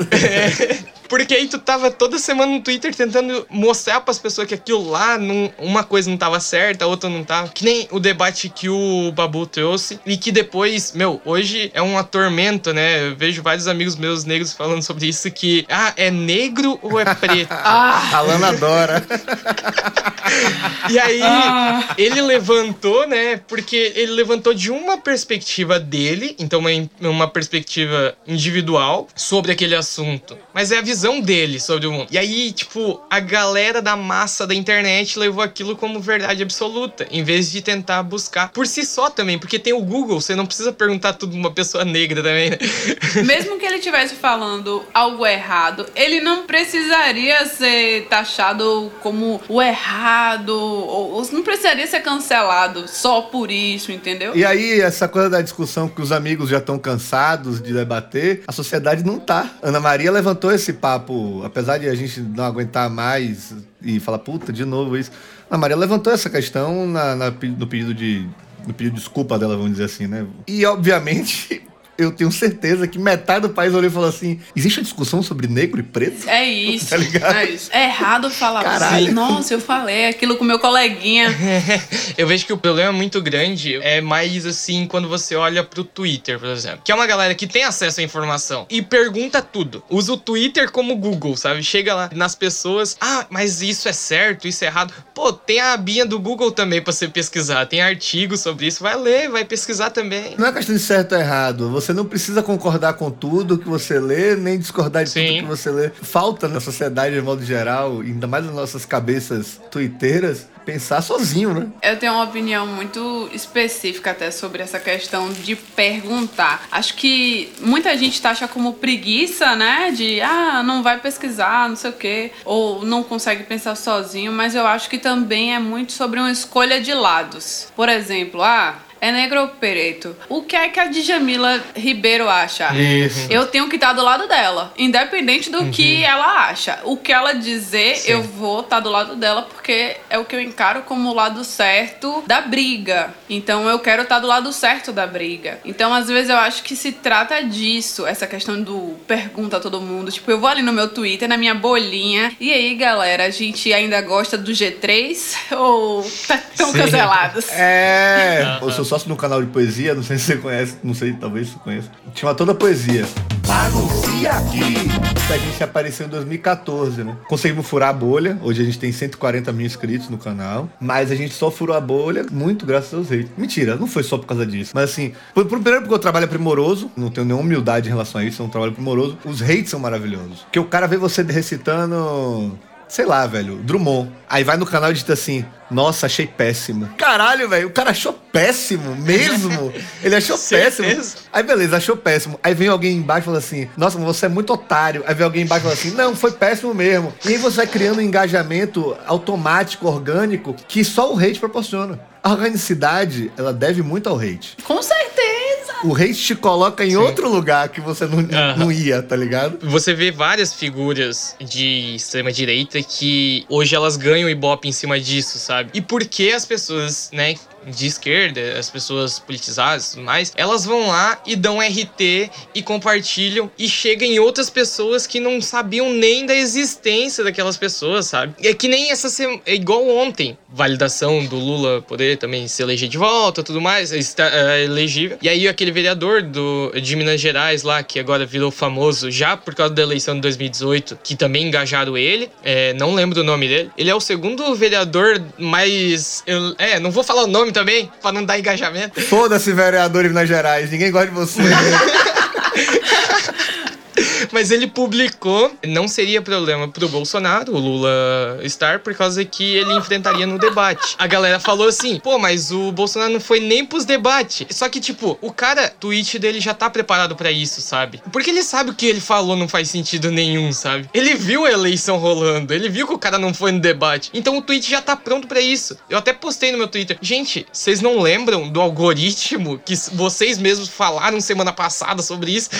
Porque aí tu tava toda semana no Twitter tentando mostrar pras pessoas que aquilo lá, não, uma coisa não tava certa, a outra não tava. Que nem o debate que o Babu trouxe. E que depois, meu, hoje é um atormento, né? Eu vejo vários amigos meus negros falando sobre isso que, ah, é negro ou é preto? Ah, A Lana adora. E aí, Ah. ele levantou, né? Porque ele levantou de uma perspectiva dele, então uma, uma perspectiva individual sobre aquele assunto. Mas é a visão dele sobre o mundo. E aí, tipo, a galera da massa da internet levou aquilo como verdade absoluta, em vez de tentar buscar por si só também, porque tem o Google, você não precisa perguntar tudo pra uma pessoa negra também, né? mesmo que ele estivesse falando algo errado, ele não precisaria ser taxado como o errado, ou, ou não precisaria ser cancelado só por isso, entendeu? E aí, essa coisa da discussão que os amigos já estão cansados de debater, a sociedade não tá. Ana Maria levantou esse papo, apesar de a gente não aguentar mais e falar, puta, de novo isso. Ana Maria levantou essa questão na, na- no pedido de. No pedido de desculpa dela, vamos dizer assim, né? E obviamente. Eu tenho certeza que metade do país olhou e falou assim: existe a discussão sobre negro e preto? É isso. Tá ligado? É isso. É errado falar Caralho. assim. Nossa, eu falei aquilo com meu coleguinha. Eu vejo que o problema muito grande é mais assim quando você olha pro Twitter, por exemplo. Que é uma galera que tem acesso à informação e pergunta tudo. Usa o Twitter como Google, sabe? Chega lá nas pessoas, ah, mas isso é certo, isso é errado. Pô, tem a abinha do Google também pra você pesquisar. Tem artigos sobre isso. Vai ler, vai pesquisar também. Não é questão de certo ou errado. Você não precisa concordar com tudo que você lê, nem discordar de Sim. tudo que você lê. Falta na sociedade, de modo geral, ainda mais nas nossas cabeças tuiteiras, pensar sozinho, né? Eu tenho uma opinião muito específica até sobre essa questão de perguntar. Acho que muita gente taxa como preguiça, né? De ah, não vai pesquisar, não sei o quê, ou não consegue pensar sozinho, mas eu acho que também é muito sobre uma escolha de lados. Por exemplo, ah. É negro ou preto? O que é que a Djamila Ribeiro acha? Isso. Eu tenho que estar do lado dela, independente do que ela acha. O que ela dizer, Sim. eu vou estar do lado dela porque é o que eu encaro como o lado certo da briga. Então eu quero estar do lado certo da briga. Então às vezes eu acho que se trata disso, essa questão do pergunta a todo mundo. Tipo, eu vou ali no meu Twitter, na minha bolinha. E aí, galera, a gente ainda gosta do G3 ou tá tão Sim. cancelados? É. Eu sou sócio no canal de poesia, não sei se você conhece, não sei, talvez você conheça. Chama toda poesia. Anuncia aqui! A gente apareceu em 2014, né? Conseguimos furar a bolha. Hoje a gente tem 140 mil inscritos no canal. Mas a gente só furou a bolha muito graças aos hates. Mentira, não foi só por causa disso. Mas assim, por, por- primeiro porque o trabalho é primoroso. Não tenho nenhuma humildade em relação a isso. É um trabalho primoroso. Os hates são maravilhosos. Porque o cara vê você recitando sei lá, velho, Drummond. Aí vai no canal e digita assim: Nossa, achei péssimo. Caralho, velho, o cara achou péssimo mesmo. Ele achou péssimo. Aí beleza, achou péssimo. Aí vem alguém embaixo e fala assim: Nossa, mas você é muito otário. Aí vem alguém embaixo e fala assim: Não, foi péssimo mesmo. E aí você vai criando um engajamento automático, orgânico, que só o hate proporciona. A organicidade, ela deve muito ao hate. Com certeza! O hate te coloca em outro lugar que você não, não ia, tá ligado? Você vê várias figuras de extrema direita que hoje elas ganham ibope em cima disso, sabe? E por que as pessoas, né, de esquerda, as pessoas politizadas e tudo mais, elas vão lá e dão RT e compartilham e chega em outras pessoas que não sabiam nem da existência daquelas pessoas, sabe? É que nem essa semana, é igual ontem, validação do Lula poder também se eleger de volta, tudo mais, está é, elegível. E aí aquele vereador do de Minas Gerais lá que agora virou famoso já por causa da eleição de 2018, que também engajaram ele, é, não lembro do nome dele. Ele é o segundo vereador mais, é, não vou falar o nome também para não dar engajamento. Foda-se vereador de Minas Gerais, ninguém gosta de você. Mas ele publicou, não seria problema pro Bolsonaro, o Lula estar, por causa que ele enfrentaria no debate. A galera falou assim, pô, mas o Bolsonaro não foi nem pros debates. Só que, tipo, o cara, tweet dele já tá preparado para isso, sabe? Porque ele sabe o que ele falou não faz sentido nenhum, sabe? Ele viu a eleição rolando, ele viu que o cara não foi no debate. Então o tweet já tá pronto para isso. Eu até postei no meu Twitter. Gente, vocês não lembram do algoritmo que vocês mesmos falaram semana passada sobre isso?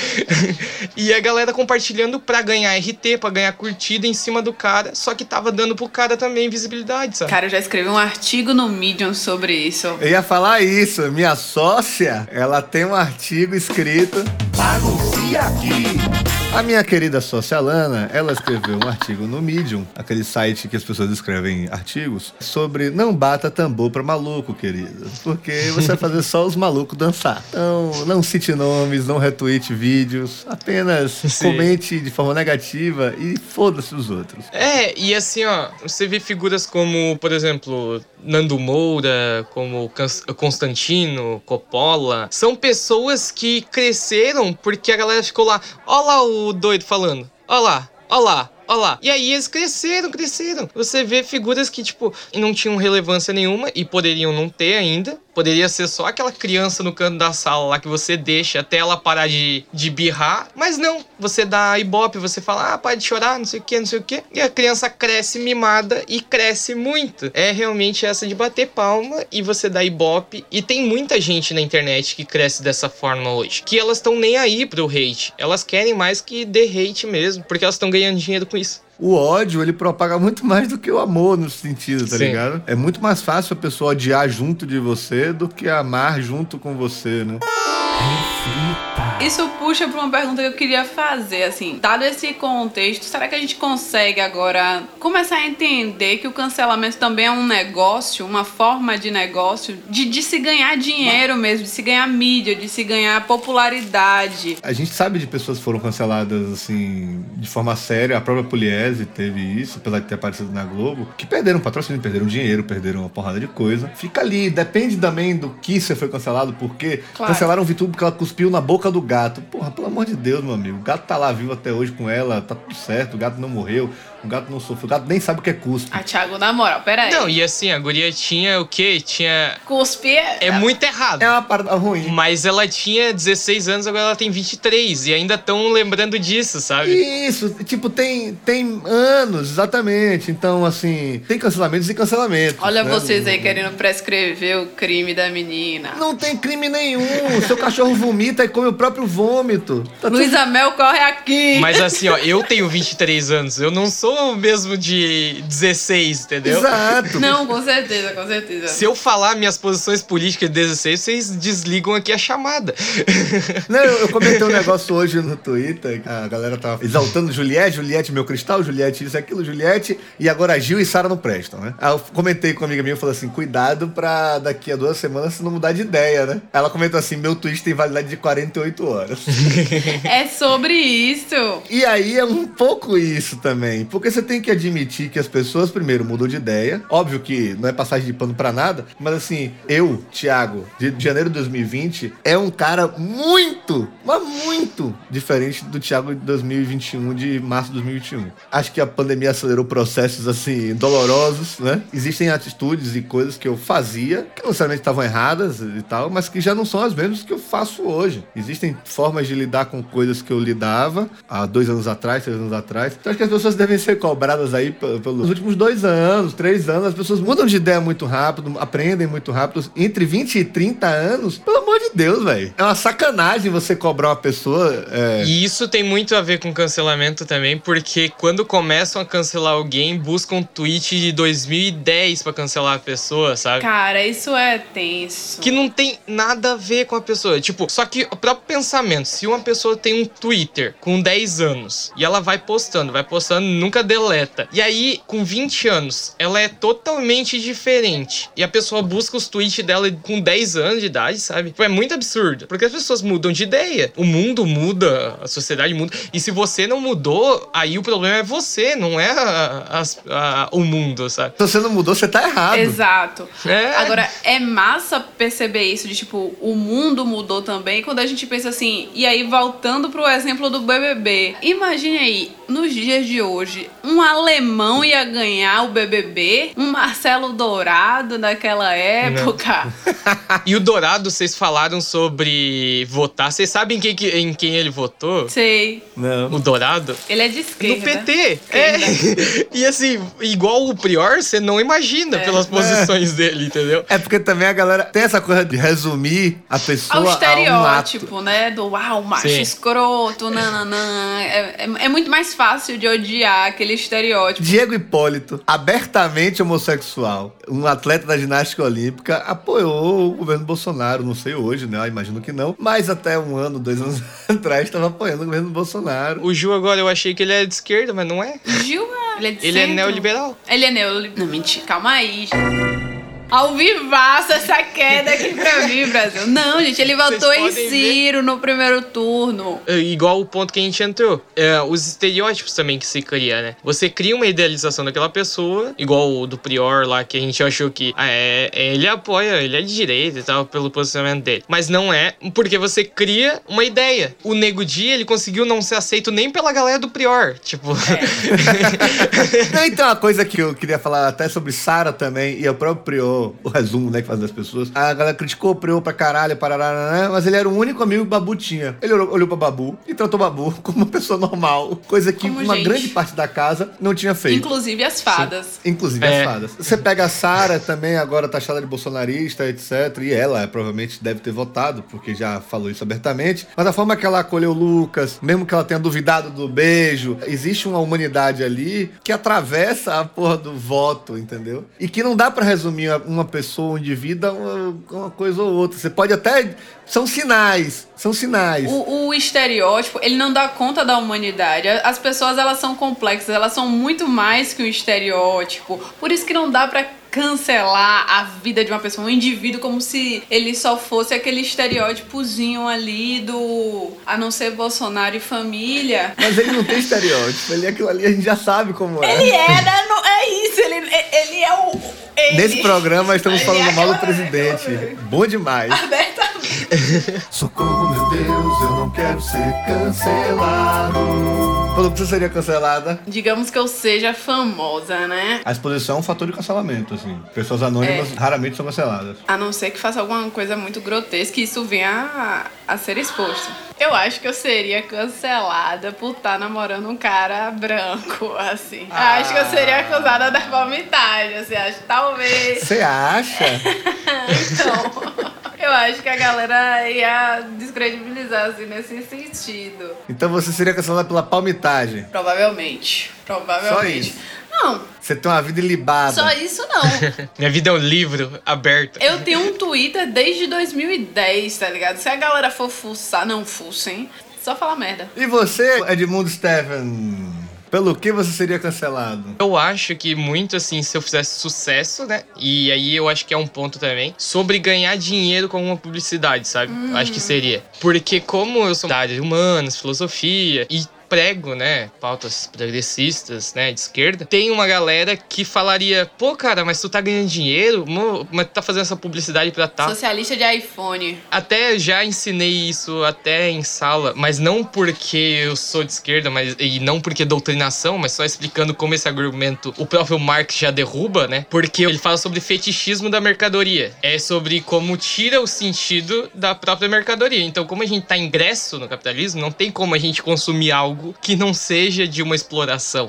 e a galera compartilhando pra ganhar RT, pra ganhar curtida em cima do cara, só que tava dando pro cara também visibilidade, sabe? Cara, eu já escrevi um artigo no Medium sobre isso. Eu ia falar isso, minha sócia, ela tem um artigo escrito. Anuncia aqui! A minha querida sócia Lana, ela escreveu um artigo no Medium, aquele site que as pessoas escrevem artigos, sobre não bata tambor pra maluco, querida. Porque você vai fazer só os malucos dançar. Então, não cite nomes, não retweet vídeos, apenas Sim. comente de forma negativa e foda-se os outros. É, e assim, ó, você vê figuras como, por exemplo, Nando Moura, como Constantino, Coppola, são pessoas que cresceram porque a galera ficou lá, ó lá o doido falando, ó lá, ó lá, Olha lá. E aí eles cresceram, cresceram. Você vê figuras que, tipo, não tinham relevância nenhuma e poderiam não ter ainda. Poderia ser só aquela criança no canto da sala lá que você deixa até ela parar de, de birrar. Mas não, você dá ibope, você fala, ah, pode chorar, não sei o que, não sei o que. E a criança cresce mimada e cresce muito. É realmente essa de bater palma e você dá ibope. E tem muita gente na internet que cresce dessa forma hoje. Que elas estão nem aí pro hate. Elas querem mais que dê hate mesmo, porque elas estão ganhando dinheiro com isso o ódio ele propaga muito mais do que o amor no sentido, tá Sim. ligado? É muito mais fácil a pessoa odiar junto de você do que amar junto com você, né? Isso puxa para uma pergunta que eu queria fazer, assim, dado esse contexto, será que a gente consegue agora começar a entender que o cancelamento também é um negócio, uma forma de negócio, de, de se ganhar dinheiro mesmo, de se ganhar mídia, de se ganhar popularidade? A gente sabe de pessoas que foram canceladas, assim, de forma séria, a própria Pugliese teve isso, apesar de ter aparecido na Globo, que perderam patrocínio, perderam dinheiro, perderam uma porrada de coisa. Fica ali, depende também do que você foi cancelado, porque claro. cancelaram o Vitor porque ela cuspiu na boca do gato. Porra, pelo amor de Deus, meu amigo. O gato tá lá vivo até hoje com ela, tá tudo certo, o gato não morreu. O gato não sofreu. O gato nem sabe o que é cuspe. Ah, Thiago, na moral, peraí. Não, e assim, a guria tinha o quê? Tinha. Cuspe é. É muito errado. É uma parada ruim. Mas ela tinha 16 anos, agora ela tem 23. E ainda estão lembrando disso, sabe? Isso, tipo, tem, tem anos, exatamente. Então, assim, tem cancelamentos e cancelamentos. Olha né? vocês aí querendo prescrever o crime da menina. Não tem crime nenhum. Seu cachorro vomita e come o próprio vômito. Tá Luísa tudo... Mel corre aqui. Mas assim, ó, eu tenho 23 anos. Eu não sou sou mesmo de 16, entendeu? Exato. Não, com certeza, com certeza. Se eu falar minhas posições políticas de 16, vocês desligam aqui a chamada. Não, eu, eu comentei um negócio hoje no Twitter, a galera tava exaltando Juliette, Juliette meu cristal, Juliette isso aquilo, Juliette, e agora Gil e Sara não prestam, né? Aí eu comentei com uma amiga minha, eu falei assim, cuidado pra daqui a duas semanas você não mudar de ideia, né? Ela comentou assim, meu tweet tem validade de 48 horas. é sobre isso. E aí é um pouco isso também, porque porque você tem que admitir que as pessoas, primeiro, mudam de ideia. Óbvio que não é passagem de pano para nada, mas assim, eu, Thiago, de janeiro de 2020, é um cara muito, mas muito diferente do Thiago de 2021, de março de 2021. Acho que a pandemia acelerou processos, assim, dolorosos, né? Existem atitudes e coisas que eu fazia, que não necessariamente estavam erradas e tal, mas que já não são as mesmas que eu faço hoje. Existem formas de lidar com coisas que eu lidava há dois anos atrás, três anos atrás. Então acho que as pessoas devem ser cobradas aí pelos últimos dois anos, três anos. As pessoas mudam de ideia muito rápido, aprendem muito rápido. Entre 20 e 30 anos, pelo amor de Deus, velho. É uma sacanagem você cobrar uma pessoa. É... E isso tem muito a ver com cancelamento também, porque quando começam a cancelar alguém, buscam um tweet de 2010 para cancelar a pessoa, sabe? Cara, isso é tenso. Que não tem nada a ver com a pessoa. Tipo, só que o próprio pensamento, se uma pessoa tem um Twitter com 10 anos e ela vai postando, vai postando, nunca deleta. E aí, com 20 anos, ela é totalmente diferente. E a pessoa busca os tweets dela com 10 anos de idade, sabe? Tipo, é muito absurdo. Porque as pessoas mudam de ideia. O mundo muda, a sociedade muda. E se você não mudou, aí o problema é você, não é a, a, a, o mundo, sabe? Se você não mudou, você tá errado. Exato. É. Agora, é massa perceber isso de tipo, o mundo mudou também. Quando a gente pensa assim, e aí voltando pro exemplo do BBB. Imagine aí, nos dias de hoje, um alemão ia ganhar o BBB, um Marcelo Dourado naquela época. E o Dourado, vocês falaram sobre votar. Vocês sabem quem, que- em quem ele votou? Sei. Não. O Dourado? Ele é de No esquerda. PT. É. E assim, igual o Prior, você não imagina É. pelas posições dele, entendeu? É porque também a galera tem essa coisa de resumir a pessoa Ao a um estereótipo, ato. né? Do uau, macho Sim. escroto, nananã. É, é, é muito mais fácil de odiar aquele estereótipo. Diego Hipólito, abertamente homossexual, um atleta da ginástica olímpica, apoiou o governo Bolsonaro. Não sei hoje, né? Eu imagino que não. Mas até um ano, dois anos atrás, estava apoiando o governo Bolsonaro. O Ju agora eu achei que ele é de esquerda, mas não é. Gil, ele é de Ele é centro. neoliberal. Ele é neoliberal. Não, mentira. Calma aí. Ao vivaço essa queda aqui pra mim, Brasil. Não, gente, ele votou em podem ver. Ciro no primeiro turno. É, Igual o ponto que a gente entrou. É, os estereótipos também que se cria, né? Você cria uma idealização daquela pessoa, igual o do Prior lá, que a gente achou que ah, é, é, ele apoia, ele é de direita e tal, pelo posicionamento dele. Mas não é, porque você cria uma ideia. O Nego Di, ele conseguiu não ser aceito nem pela galera do Prior. Tipo. Não, então, uma coisa que eu queria falar até sobre Sara também, e o próprio Prior, o resumo, né, que faz das pessoas. A galera criticou o Prior pra caralho, parará, né, mas ele era o único amigo que o Babu tinha. Ele olhou, olhou pra Babu e tratou Babu como uma pessoa normal, coisa que Como uma gente. grande parte da casa não tinha feito. Inclusive as fadas. Inclusive É. as fadas. Você pega a Sara também, agora taxada de bolsonarista, etc. E ela provavelmente deve ter votado, porque já falou isso abertamente. Mas a forma que ela acolheu o Lucas, mesmo que ela tenha duvidado do beijo, existe uma humanidade ali que atravessa a porra do voto, entendeu? E que não dá pra resumir uma pessoa, um indivíduo, a uma, uma coisa ou outra. Você pode até. São sinais. São sinais. O, o estereótipo, ele não dá conta da humanidade. As pessoas, elas são complexas, elas são muito mais que um estereótipo. Por isso que não dá pra cancelar a vida de uma pessoa, um indivíduo, como se ele só fosse aquele estereótipozinho ali do a não ser Bolsonaro e família. Mas ele não tem estereótipo. Ele é aquilo ali, a gente já sabe como é. Ele é, né? Não- é isso, ele, ele é o. Ele. Nesse programa estamos falando é mal do presidente. Bom demais. Abertamente. Socorro, meu Deus, eu não quero ser cancelado. Falou que você seria cancelada. Digamos que eu seja famosa, né? A exposição é um fator de cancelamento, assim. Pessoas anônimas É. raramente são canceladas. A não ser que faça alguma coisa muito grotesca e isso venha a, a ser exposto. Eu acho que eu seria cancelada por estar namorando um cara branco, assim. Ah. Acho que eu seria acusada da palmitagem, assim. Acho talvez. Você acha? Então. Eu acho que a galera ia descredibilizar, assim, nesse sentido. Então você seria cancelada pela palmitagem. Provavelmente. Provavelmente. Só isso? Não, Você tem uma vida ilibada. só isso não. Minha vida é um livro aberto. Eu tenho um Twitter desde 2010, tá ligado? Se a galera for fuçar, não fuçem. Só falar merda. E você, Edmundo Steven? Pelo que você seria cancelado? Eu acho que muito assim, se eu fizesse sucesso, né? E aí eu acho que é um ponto também. Sobre ganhar dinheiro com alguma publicidade, sabe? Eu Acho que seria. Porque como eu sou da área de humanas, filosofia e prego, né, pautas progressistas, né, de esquerda, tem uma galera que falaria, pô, cara, mas tu tá ganhando dinheiro, mas tu tá fazendo essa publicidade pra tal. Socialista de iPhone. Até já ensinei isso até em sala, mas não porque eu sou de esquerda, mas e não porque é doutrinação, mas só explicando como esse argumento o próprio Marx já derruba, né? Porque ele fala sobre fetichismo da mercadoria. É sobre como tira o sentido da própria mercadoria. Então, como a gente tá ingresso no capitalismo, não tem como a gente consumir algo que não seja de uma exploração.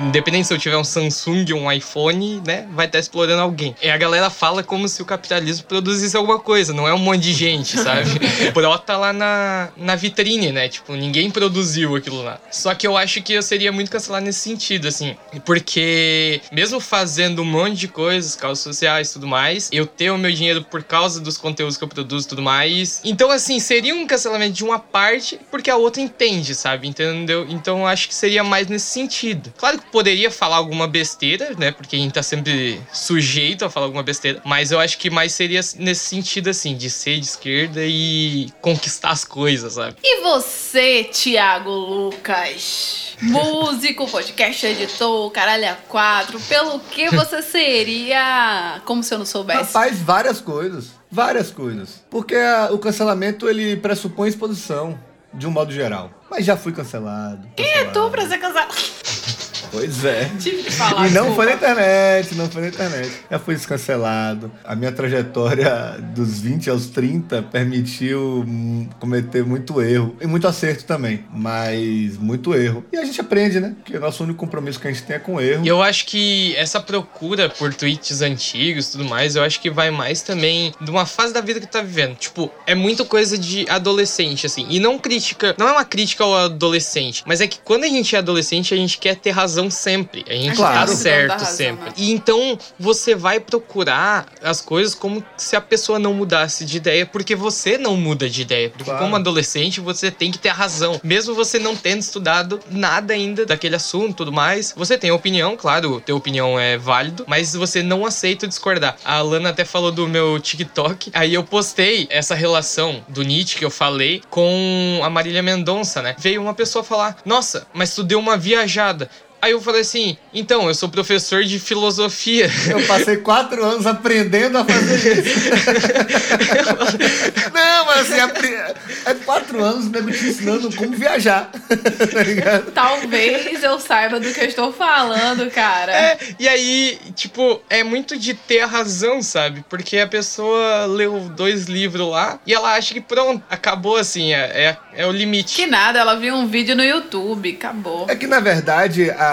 Independente se eu tiver um Samsung ou um iPhone, né? Vai estar explorando alguém. E a galera fala como se o capitalismo produzisse alguma coisa, não é um monte de gente, sabe? Brota lá na, na vitrine, né? Tipo, ninguém produziu aquilo lá. Só que eu acho que eu seria muito cancelado nesse sentido, assim. Porque, mesmo fazendo um monte de coisas, causas sociais e tudo mais, eu tenho o meu dinheiro por causa dos conteúdos que eu produzo e tudo mais. Então, assim, seria um cancelamento de uma parte, porque a outra entende, sabe? Entendeu? Então, eu acho que seria mais nesse sentido. Claro que poderia falar alguma besteira, né? Porque a gente tá sempre sujeito a falar alguma besteira. Mas eu acho que mais seria nesse sentido, assim, de ser de esquerda e conquistar as coisas, sabe? E você, Tiago Lucas? Músico, podcast editor, caralho a quatro. Pelo que você seria? Como se eu não soubesse. Rapaz, várias coisas. Várias coisas. Porque a- o cancelamento, ele pressupõe exposição, de um modo geral. Mas já fui cancelado. Quem é tu pra ser cancelado? Pois é. Tive que falar. E não desculpa. foi na internet, não foi na internet. Já fui descancelado. A minha trajetória dos 20 aos 30 permitiu cometer muito erro. E muito acerto também. Mas muito erro. E a gente aprende, né? Que o nosso único compromisso que a gente tem é com erro. E eu acho que essa procura por tweets antigos e tudo mais, eu acho que vai mais também de uma fase da vida que tá vivendo. Tipo, é muito coisa de adolescente, assim. E não crítica, não é uma crítica ao adolescente, mas é que quando a gente é adolescente, a gente quer ter razão sempre. A gente Claro. tá certo razão, sempre. né? E então você vai procurar as coisas como se a pessoa não mudasse de ideia, porque você não muda de ideia. Porque Claro. como adolescente, você tem que ter a razão. Mesmo você não tendo estudado nada ainda daquele assunto e tudo mais, você tem opinião, claro, ter opinião é válido, mas você não aceita discordar. A Alana até falou do meu TikTok, aí eu postei essa relação do Nietzsche que eu falei com a Marília Mendonça, né? Veio uma pessoa falar: Nossa, mas tu deu uma viajada. Aí eu falei assim: Então, eu sou professor de filosofia. Eu passei quatro anos aprendendo a fazer isso. não, mas assim, é quatro anos o nego te ensinando como viajar. tá ligado? Talvez eu saiba do que eu estou falando, cara. É, e aí, tipo, é muito de ter a razão, sabe? Porque a pessoa leu dois livros lá e ela acha que pronto, acabou assim, é, é, é o limite. Que nada, ela viu um vídeo no YouTube, acabou. É que na verdade, a...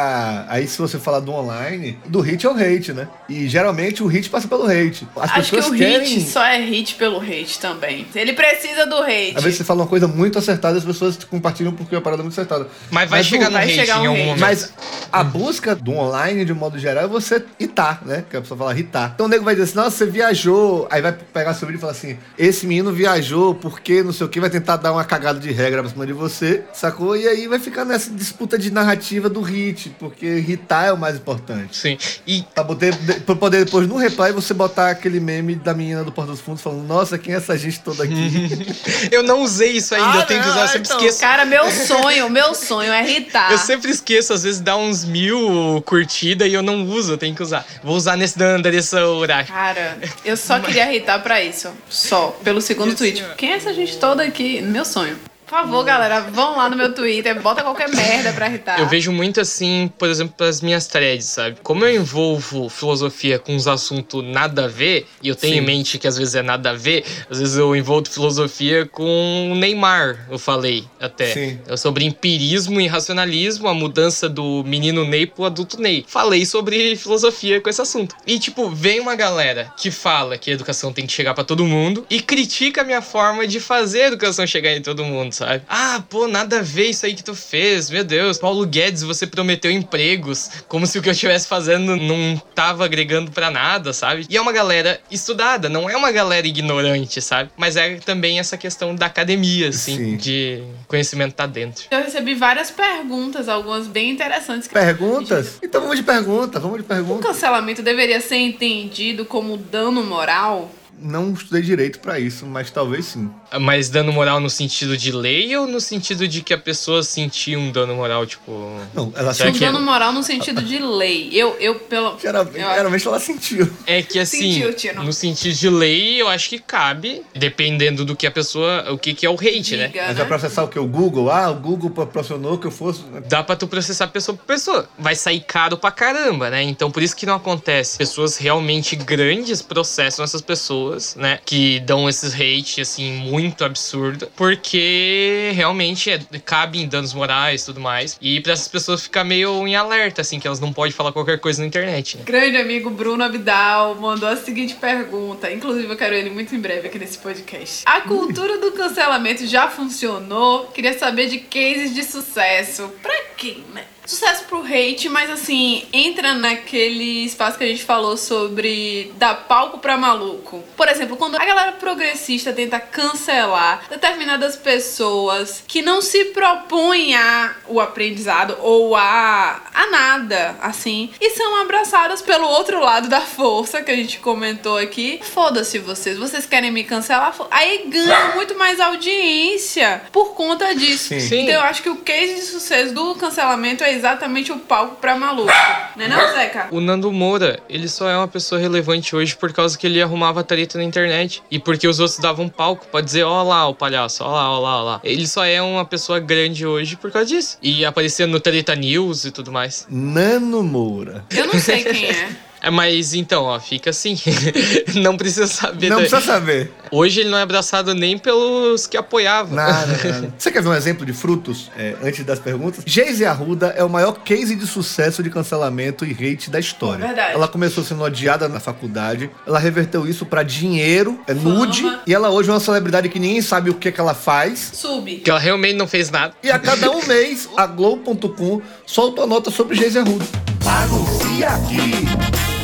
aí se você falar do online, do hit é o hate, né? E geralmente o hit passa pelo hate. As Acho que pessoas o querem. hate só é hate pelo hate também. Ele precisa do hate. Às vezes você fala uma coisa muito acertada e as pessoas te compartilham porque é uma parada muito acertada. Mas vai Mas chegar o- no vai hate chegar em um algum hate. momento. Mas a busca do online, de um modo geral, é você hitar, né? Que a pessoa fala hitar. Então o nego vai dizer assim, nossa, você viajou. Aí vai pegar seu vídeo e falar assim, esse menino viajou porque não sei o que, vai tentar dar uma cagada de regra pra cima de você, sacou? E aí vai ficar nessa disputa de narrativa do hit, porque hitar é o mais importante. Sim. E Pra poder, de- pra poder depois no reply você botar aquele meme da menina do Porto dos Fundos falando, nossa, quem é essa gente toda aqui? eu não usei isso ainda, Ah, eu tenho que usar, eu não, sempre então. esqueço. Cara, meu sonho, meu sonho é irritar. Eu sempre esqueço, às vezes dá uns mil curtida e eu não uso, eu tenho que usar. Vou usar nesse da Andressa Urashi. Cara, eu só queria irritar pra isso. Só. Pelo segundo tweet. senhor. Quem é essa gente toda aqui? Meu sonho. Por favor, galera, vão lá no meu Twitter, bota qualquer merda pra irritar. Eu vejo muito assim, por exemplo, as minhas threads, sabe? Como eu envolvo filosofia com uns assuntos nada a ver, e eu tenho Sim. em mente que às vezes é nada a ver, às vezes eu envolvo filosofia com o Neymar, eu falei até. Sim. É sobre empirismo e racionalismo, a mudança do menino Ney pro adulto Ney. Falei sobre filosofia com esse assunto. E, tipo, vem uma galera que fala que a educação tem que chegar pra todo mundo e critica a minha forma de fazer a educação chegar em todo mundo, sabe? Ah, pô, nada a ver isso aí que tu fez. Meu Deus, Paulo Guedes, você prometeu empregos, como se o que eu estivesse fazendo não tava agregando pra nada, sabe? E é uma galera estudada, não é uma galera ignorante, sabe? Mas é também essa questão da academia, assim, Sim. de conhecimento tá dentro. Eu recebi várias perguntas, algumas bem interessantes. Perguntas? Então vamos de pergunta, vamos de O pergunta. cancelamento deveria ser entendido como dano moral? Não estudei direito pra isso, mas talvez sim. Mas dano moral no sentido de lei ou no sentido de que a pessoa sentia um dano moral, tipo. Não, ela Um sentiu. é- dano moral no sentido de lei. Eu, eu pelo. Geralmente, eu- ela sentiu. É que assim, Sentiu, Tino. no sentido de lei, eu acho que cabe, dependendo do que a pessoa. O que, que é o hate, né? diga, Mas né? vai processar o que? O Google? Ah, o Google proporcionou que eu fosse. Dá pra tu processar pessoa por pessoa. Vai sair caro pra caramba, né? Então por isso que não acontece. Pessoas realmente grandes processam essas pessoas, né? Que dão esses hate, assim, muito absurda, porque realmente é, cabe em danos morais e tudo mais. E para essas pessoas ficar meio em alerta, assim, que elas não podem falar qualquer coisa na internet, né? Grande amigo Bruno Abidal mandou a seguinte pergunta. Inclusive, eu quero ele muito em breve aqui nesse podcast. A cultura do cancelamento já funcionou? Queria saber de cases de sucesso. Pra quem, né? Sucesso pro hate, mas assim, entra naquele espaço que a gente falou sobre dar palco pra maluco. Por exemplo, quando a galera progressista tenta cancelar determinadas pessoas que não se propõem a o aprendizado ou a, a nada, assim, e são abraçadas pelo outro lado da força que a gente comentou aqui. Foda-se vocês, vocês querem me cancelar? Aí ganha muito mais audiência por conta disso. Sim. Sim. Então eu acho que o case de sucesso do cancelamento é exatamente o palco pra maluco. Né não, Zeca? O Nando Moura, ele só é uma pessoa relevante hoje por causa que ele arrumava treta na internet. E porque os outros davam palco pra dizer, ó lá o palhaço, ó lá, ó lá, ó lá. Ele só é uma pessoa grande hoje por causa disso. E aparecia no Treta News e tudo mais. Nano Moura. Eu não sei quem é. É, mas então, ó, fica assim. não precisa saber. Não da- precisa saber. Hoje ele não é abraçado nem pelos que apoiavam. Nada, nada. Você quer ver um exemplo de frutos é, antes das perguntas? Geise Arruda é o maior case de sucesso de cancelamento e hate da história. Verdade. Ela começou sendo odiada na faculdade, ela reverteu isso pra dinheiro, é Fama. nude, e ela hoje é uma celebridade que ninguém sabe o que, é que ela faz. Sub. Que ela realmente não fez nada. E a cada um mês, a Globo.com solta uma nota sobre Geise Arruda. Anuncia aqui!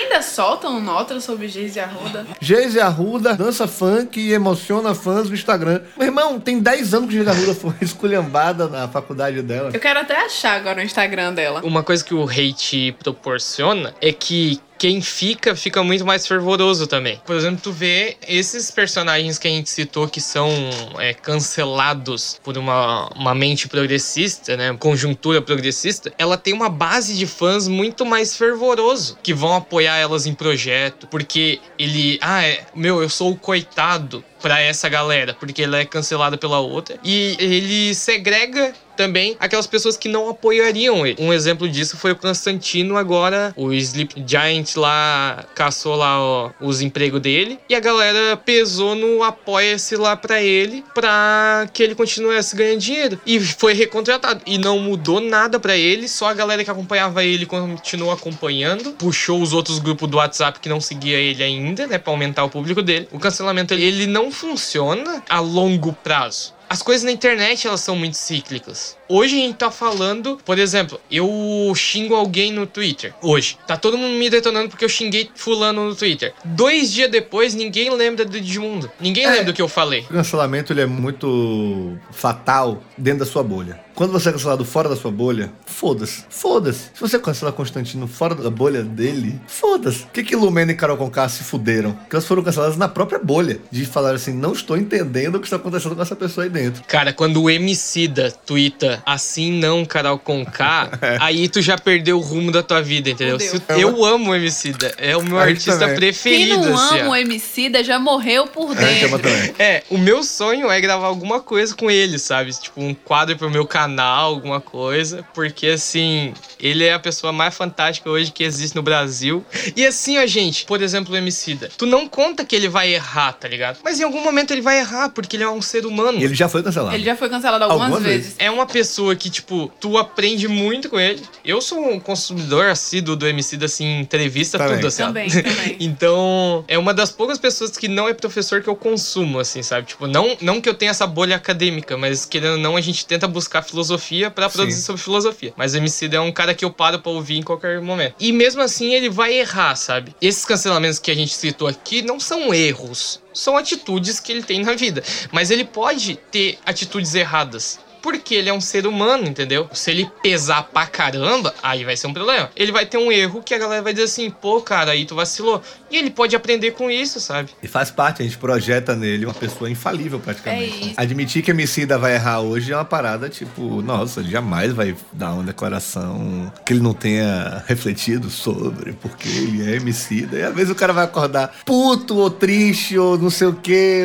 Ainda soltam notas sobre Geise Arruda? Geise Arruda dança funk e emociona fãs no Instagram. Meu irmão, tem 10 anos que Geise Arruda foi esculhambada na faculdade dela. Eu quero até achar agora o Instagram dela. Uma coisa que o hate proporciona é que quem fica, fica muito mais fervoroso também. Por exemplo, tu vê esses personagens que a gente citou que são é, cancelados por uma, uma mente progressista, né? Conjuntura progressista, ela tem uma base de fãs muito mais fervoroso, que vão apoiar elas em projeto, porque ele, ah, é, meu, eu sou o coitado pra essa galera, porque ele é cancelado pela outra. E ele segrega também aquelas pessoas que não apoiariam ele. Um exemplo disso foi o Constantino agora, o Sleep Giant lá caçou lá ó, os empregos dele e a galera pesou no apoia-se lá pra ele pra que ele continuasse ganhando dinheiro e foi recontratado e não mudou nada pra ele, só a galera que acompanhava ele continuou acompanhando, puxou os outros grupos do WhatsApp que não seguia ele ainda, né, pra aumentar o público dele. O cancelamento ele não funciona a longo prazo. As coisas na internet, elas são muito cíclicas. Hoje a gente tá falando, por exemplo, eu xingo alguém no Twitter. Hoje. Tá todo mundo me detonando porque eu xinguei fulano no Twitter. Dois dias depois, ninguém lembra do Edmundo. Ninguém É. lembra do que eu falei. O cancelamento ele é muito fatal dentro da sua bolha. Quando você é cancelado fora da sua bolha, foda-se. Foda-se. Se você cancelar Constantino fora da bolha dele, foda-se. O que que Lumena e Carol Conká se fuderam? Porque elas foram canceladas na própria bolha. De falar assim, não estou entendendo o que está acontecendo com essa pessoa aí dentro. Cara, quando o Emicida twitta assim não, Carol com K, aí tu já perdeu o rumo da tua vida, entendeu? Se- eu amo o Emicida. É o meu artista também. Quem preferido. não assim, ama o Emicida já morreu por dentro. É, o meu sonho é gravar alguma coisa com ele, sabe? Tipo, um quadro pro meu canal, alguma coisa. Porque, assim, ele é a pessoa mais fantástica hoje que existe no Brasil. E assim, ó, gente, por exemplo, o Emicida. Tu não conta que ele vai errar, tá ligado? Mas em algum momento ele vai errar, porque ele é um ser humano. E ele já foi cancelado. Ele já foi cancelado algumas, Algumas vezes. vezes. É uma pessoa que, tipo, tu aprende muito com ele. Eu sou um consumidor assíduo do Emicida, assim, entrevista, Também. tudo, assim. Também, também. Então, é uma das poucas pessoas que não é professor que eu consumo, assim, sabe? Tipo, não, não que eu tenha essa bolha acadêmica, mas querendo ou não, a gente tenta buscar filosofia pra produzir Sim. sobre filosofia. Mas o Emicida é um cara que eu paro pra ouvir em qualquer momento. E mesmo assim, ele vai errar, sabe? Esses cancelamentos que a gente citou aqui não são erros. São atitudes que ele tem na vida. Mas ele pode ter atitudes erradas. Porque ele é um ser humano, entendeu? Se ele pesar pra caramba, aí vai ser um problema. Ele vai ter um erro que a galera vai dizer assim, pô, cara, aí tu vacilou. E ele pode aprender com isso, sabe? E faz parte, a gente projeta nele uma pessoa infalível praticamente. É isso. Admitir que Emicida vai errar hoje é uma parada tipo, nossa, ele jamais vai dar uma declaração que ele não tenha refletido sobre, porque ele é Emicida. E às vezes o cara vai acordar puto ou triste ou não sei o que,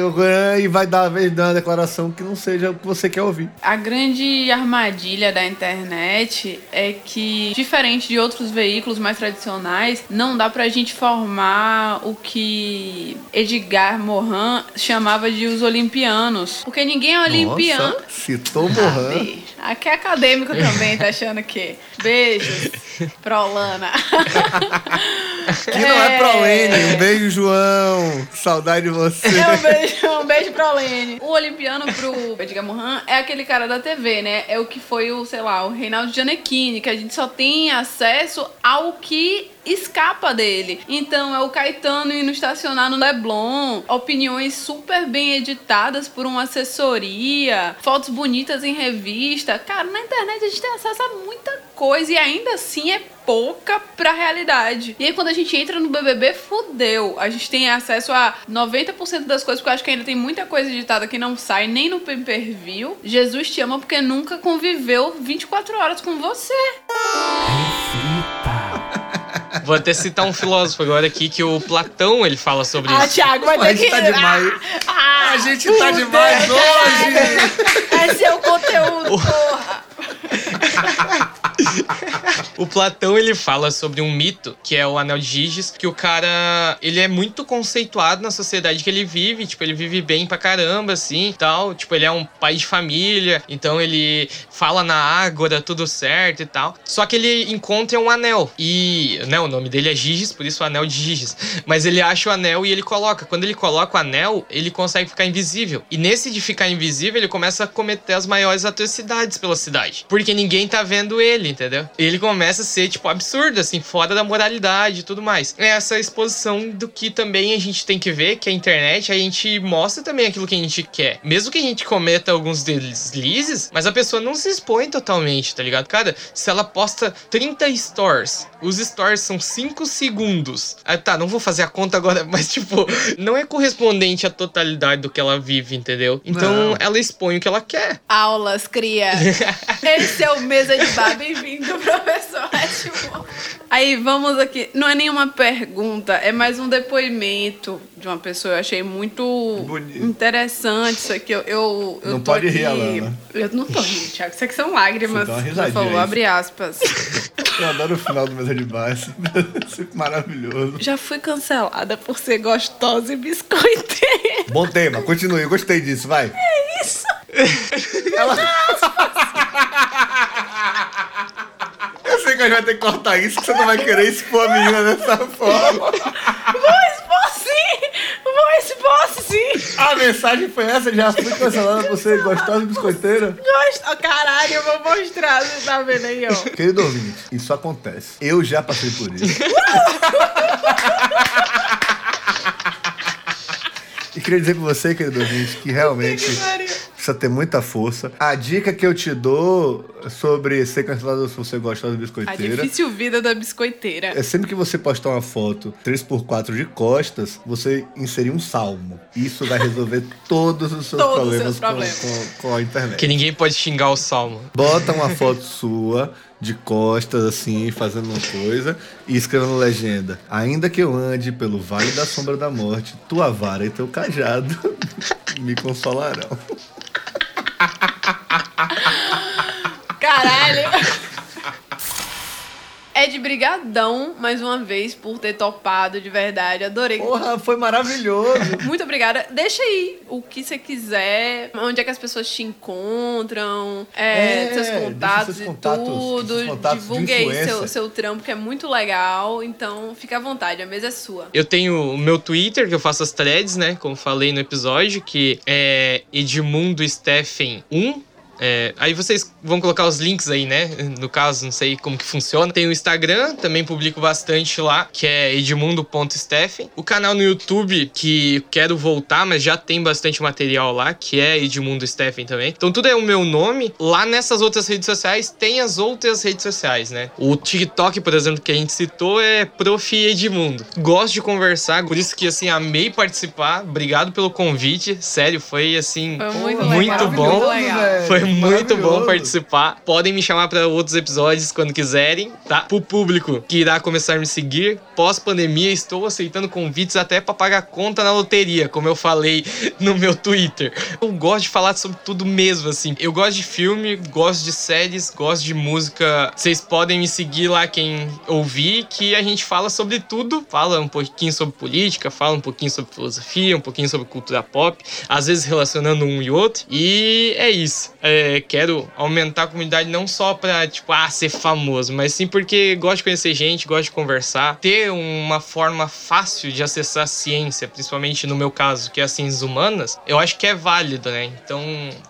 e vai dar, dar uma declaração que não seja o que você quer ouvir. A grande armadilha da internet é que, diferente de outros veículos mais tradicionais, não dá pra gente formar o que Edgar Morin chamava de os olimpianos. Porque ninguém é olimpiano. Nossa, citou Mohan. Aqui é acadêmico também, tá achando que? Beijos, Prolana. Que não é pro Lene. Um beijo, João. Saudade de você. É, um beijo, um beijo pra Lene. O olimpiano pro Edgar Morin é aquele cara da TV, né? É o que foi o, sei lá, o Reinaldo Gianecchini, que a gente só tem acesso ao que escapa dele. Então é o Caetano indo estacionar no Leblon, opiniões super bem editadas por uma assessoria, fotos bonitas em revista. Cara, na internet a gente tem acesso a muita coisa e ainda assim é pouca pra realidade. E aí quando a gente entra no BBB, fudeu. A gente tem acesso a 90% das coisas, porque eu acho que ainda tem muita coisa editada que não sai nem no pay-per-view. Jesus te ama porque nunca conviveu 24 horas com você. Vou até citar um filósofo agora aqui que o Platão ele fala sobre Ah, isso. Thiago, vai A ter gente que... tá demais. Ah, A gente tá demais hoje. Esse é o conteúdo, porra. O Platão ele fala sobre um mito que é o Anel de Giges, que o cara ele é muito conceituado na sociedade que ele vive, tipo ele vive bem pra caramba assim, tal, tipo ele é um pai de família, então ele fala na ágora tudo certo e tal. Só que ele encontra um anel e, né, o nome dele é Giges, por isso o Anel de Giges. Mas ele acha o anel e ele coloca. Quando ele coloca o anel, ele consegue ficar invisível. E nesse de ficar invisível, ele começa a cometer as maiores atrocidades pela cidade, porque ninguém tá vendo ele, entendeu? Ele começa a ser tipo absurdo assim, fora da moralidade e tudo mais. É essa exposição do que também a gente tem que ver, que a internet a gente mostra também aquilo que a gente quer. Mesmo que a gente cometa alguns deslizes, mas a pessoa não se expõe totalmente, tá ligado? Cara, se ela posta 30 stories, os stories são 5 segundos. Ah, tá, não vou fazer a conta agora, mas tipo, não é correspondente à totalidade do que ela vive, entendeu? Então Não. ela expõe o que ela quer. Aulas, cria. Esse é o Mesa de Bar. Bem-vindo, professor Edmond. Aí, vamos aqui. Não é nenhuma pergunta, é mais um depoimento de uma pessoa. Eu achei muito Bonito. interessante isso aqui. Eu, eu, eu Não tô pode aqui... rir, Alana. Eu não tô rindo, Thiago. Isso aqui são lágrimas. Você dá uma aí. abre aspas. Eu adoro o final do Mesa de Bar. é maravilhoso. Já fui cancelada por ser gostosa e biscoiteira. Bom tema, continue. Eu gostei disso, vai. É Isso. Eu sei que a gente vai ter que cortar isso, que você não vai querer expor a menina dessa forma. Vou expor sim! Vou expor sim! A mensagem foi essa, já fui cancelada por ser gostosa e biscoiteira. Gosto. Caralho, eu vou mostrar. Você tá vendo aí, ó. Querido ouvinte, isso acontece. Eu já passei por isso. E queria dizer pra você, querido ouvinte, que realmente precisa ter muita força. A dica que eu te dou sobre ser cancelado se você gostar de A biscoiteira difícil vida da biscoiteira. é sempre que você postar uma foto 3x4 de costas, você inserir um salmo. Isso vai resolver todos os seus Todos os problemas, seus problemas. Com, com- com a internet. Que ninguém pode xingar o salmo. Bota uma foto sua de costas, assim, fazendo uma coisa, e escreva na legenda: Ainda que eu ande pelo vale da sombra da morte, tua vara e teu cajado me consolarão. Caralho. Ed, brigadão mais uma vez por ter topado de verdade. Adorei. Porra, foi maravilhoso. Muito obrigada. Deixa aí o que você quiser, onde é que as pessoas te encontram, é, É, seus contatos seus e contatos, tudo. contatos Divulgue aí seu, seu trampo, que é muito legal. Então, fica à vontade, a mesa é sua. Eu tenho o meu Twitter, que eu faço as threads, né? Como falei no episódio, que é Edmundo Steffen 1. É, aí vocês vão colocar os links aí, né? No caso, não sei como que funciona. Tem o Instagram, também publico bastante lá, que é edmundo.steffen. O canal no YouTube, que quero voltar, mas já tem bastante material lá, que é Edmundo Steffen também. Então tudo é o meu nome. Lá nessas outras redes sociais, tem as outras redes sociais, né? O TikTok, por exemplo, que a gente citou, é Prof. Edmundo. Gosto de conversar, por isso que, assim, amei participar. Obrigado pelo convite. Sério, foi, assim, Foi muito muito legal. bom. Muito. Foi muito bom participar. Podem me chamar para outros episódios quando quiserem, tá? Pro público que irá começar a me seguir, pós-pandemia, estou aceitando convites até para pagar conta na loteria, como eu falei no meu Twitter. Eu gosto de falar sobre tudo mesmo, assim. Eu gosto de filme, gosto de séries, gosto de música. Vocês podem me seguir lá, quem ouvir, que a gente fala sobre tudo. Fala um pouquinho sobre política, fala um pouquinho sobre filosofia, um pouquinho sobre cultura pop, às vezes relacionando um e outro. E é isso. É, quero aumentar a comunidade não só pra, tipo, ah, ser famoso, mas sim porque gosto de conhecer gente, gosto de conversar, ter uma forma fácil de acessar a ciência, principalmente no meu caso, que é as ciências humanas, eu acho que é válido, né? Então,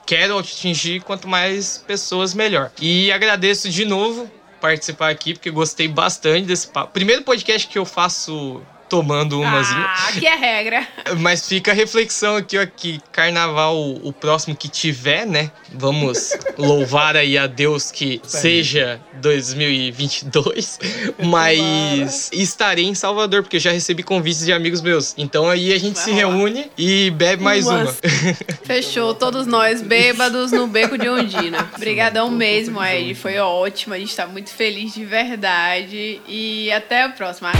quero atingir quanto mais pessoas, melhor. E agradeço de novo participar aqui, porque gostei bastante desse papo. Primeiro podcast que eu faço tomando umazinha. Ah, que é regra. Mas fica a reflexão aqui, ó, que carnaval, o próximo que tiver, né? Vamos louvar aí a Deus que seja 2022. Mas estarei em Salvador, porque eu já recebi convites de amigos meus. Então aí a gente Vai se rolar. reúne e bebe mais Umas. uma. Fechou, todos nós bêbados no beco de Ondina. Obrigadão mesmo, Ed. Foi ótimo. A gente tá muito feliz de verdade. E até a próxima.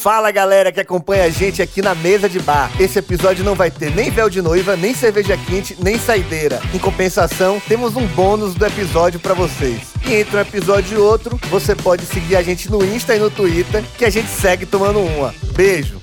Fala galera que acompanha a gente aqui na mesa de bar. Esse episódio não vai ter nem véu de noiva, nem cerveja quente, nem saideira. Em compensação, temos um bônus do episódio para vocês. E entre um episódio e outro, você pode seguir a gente no Insta e no Twitter, que a gente segue tomando uma. Beijo!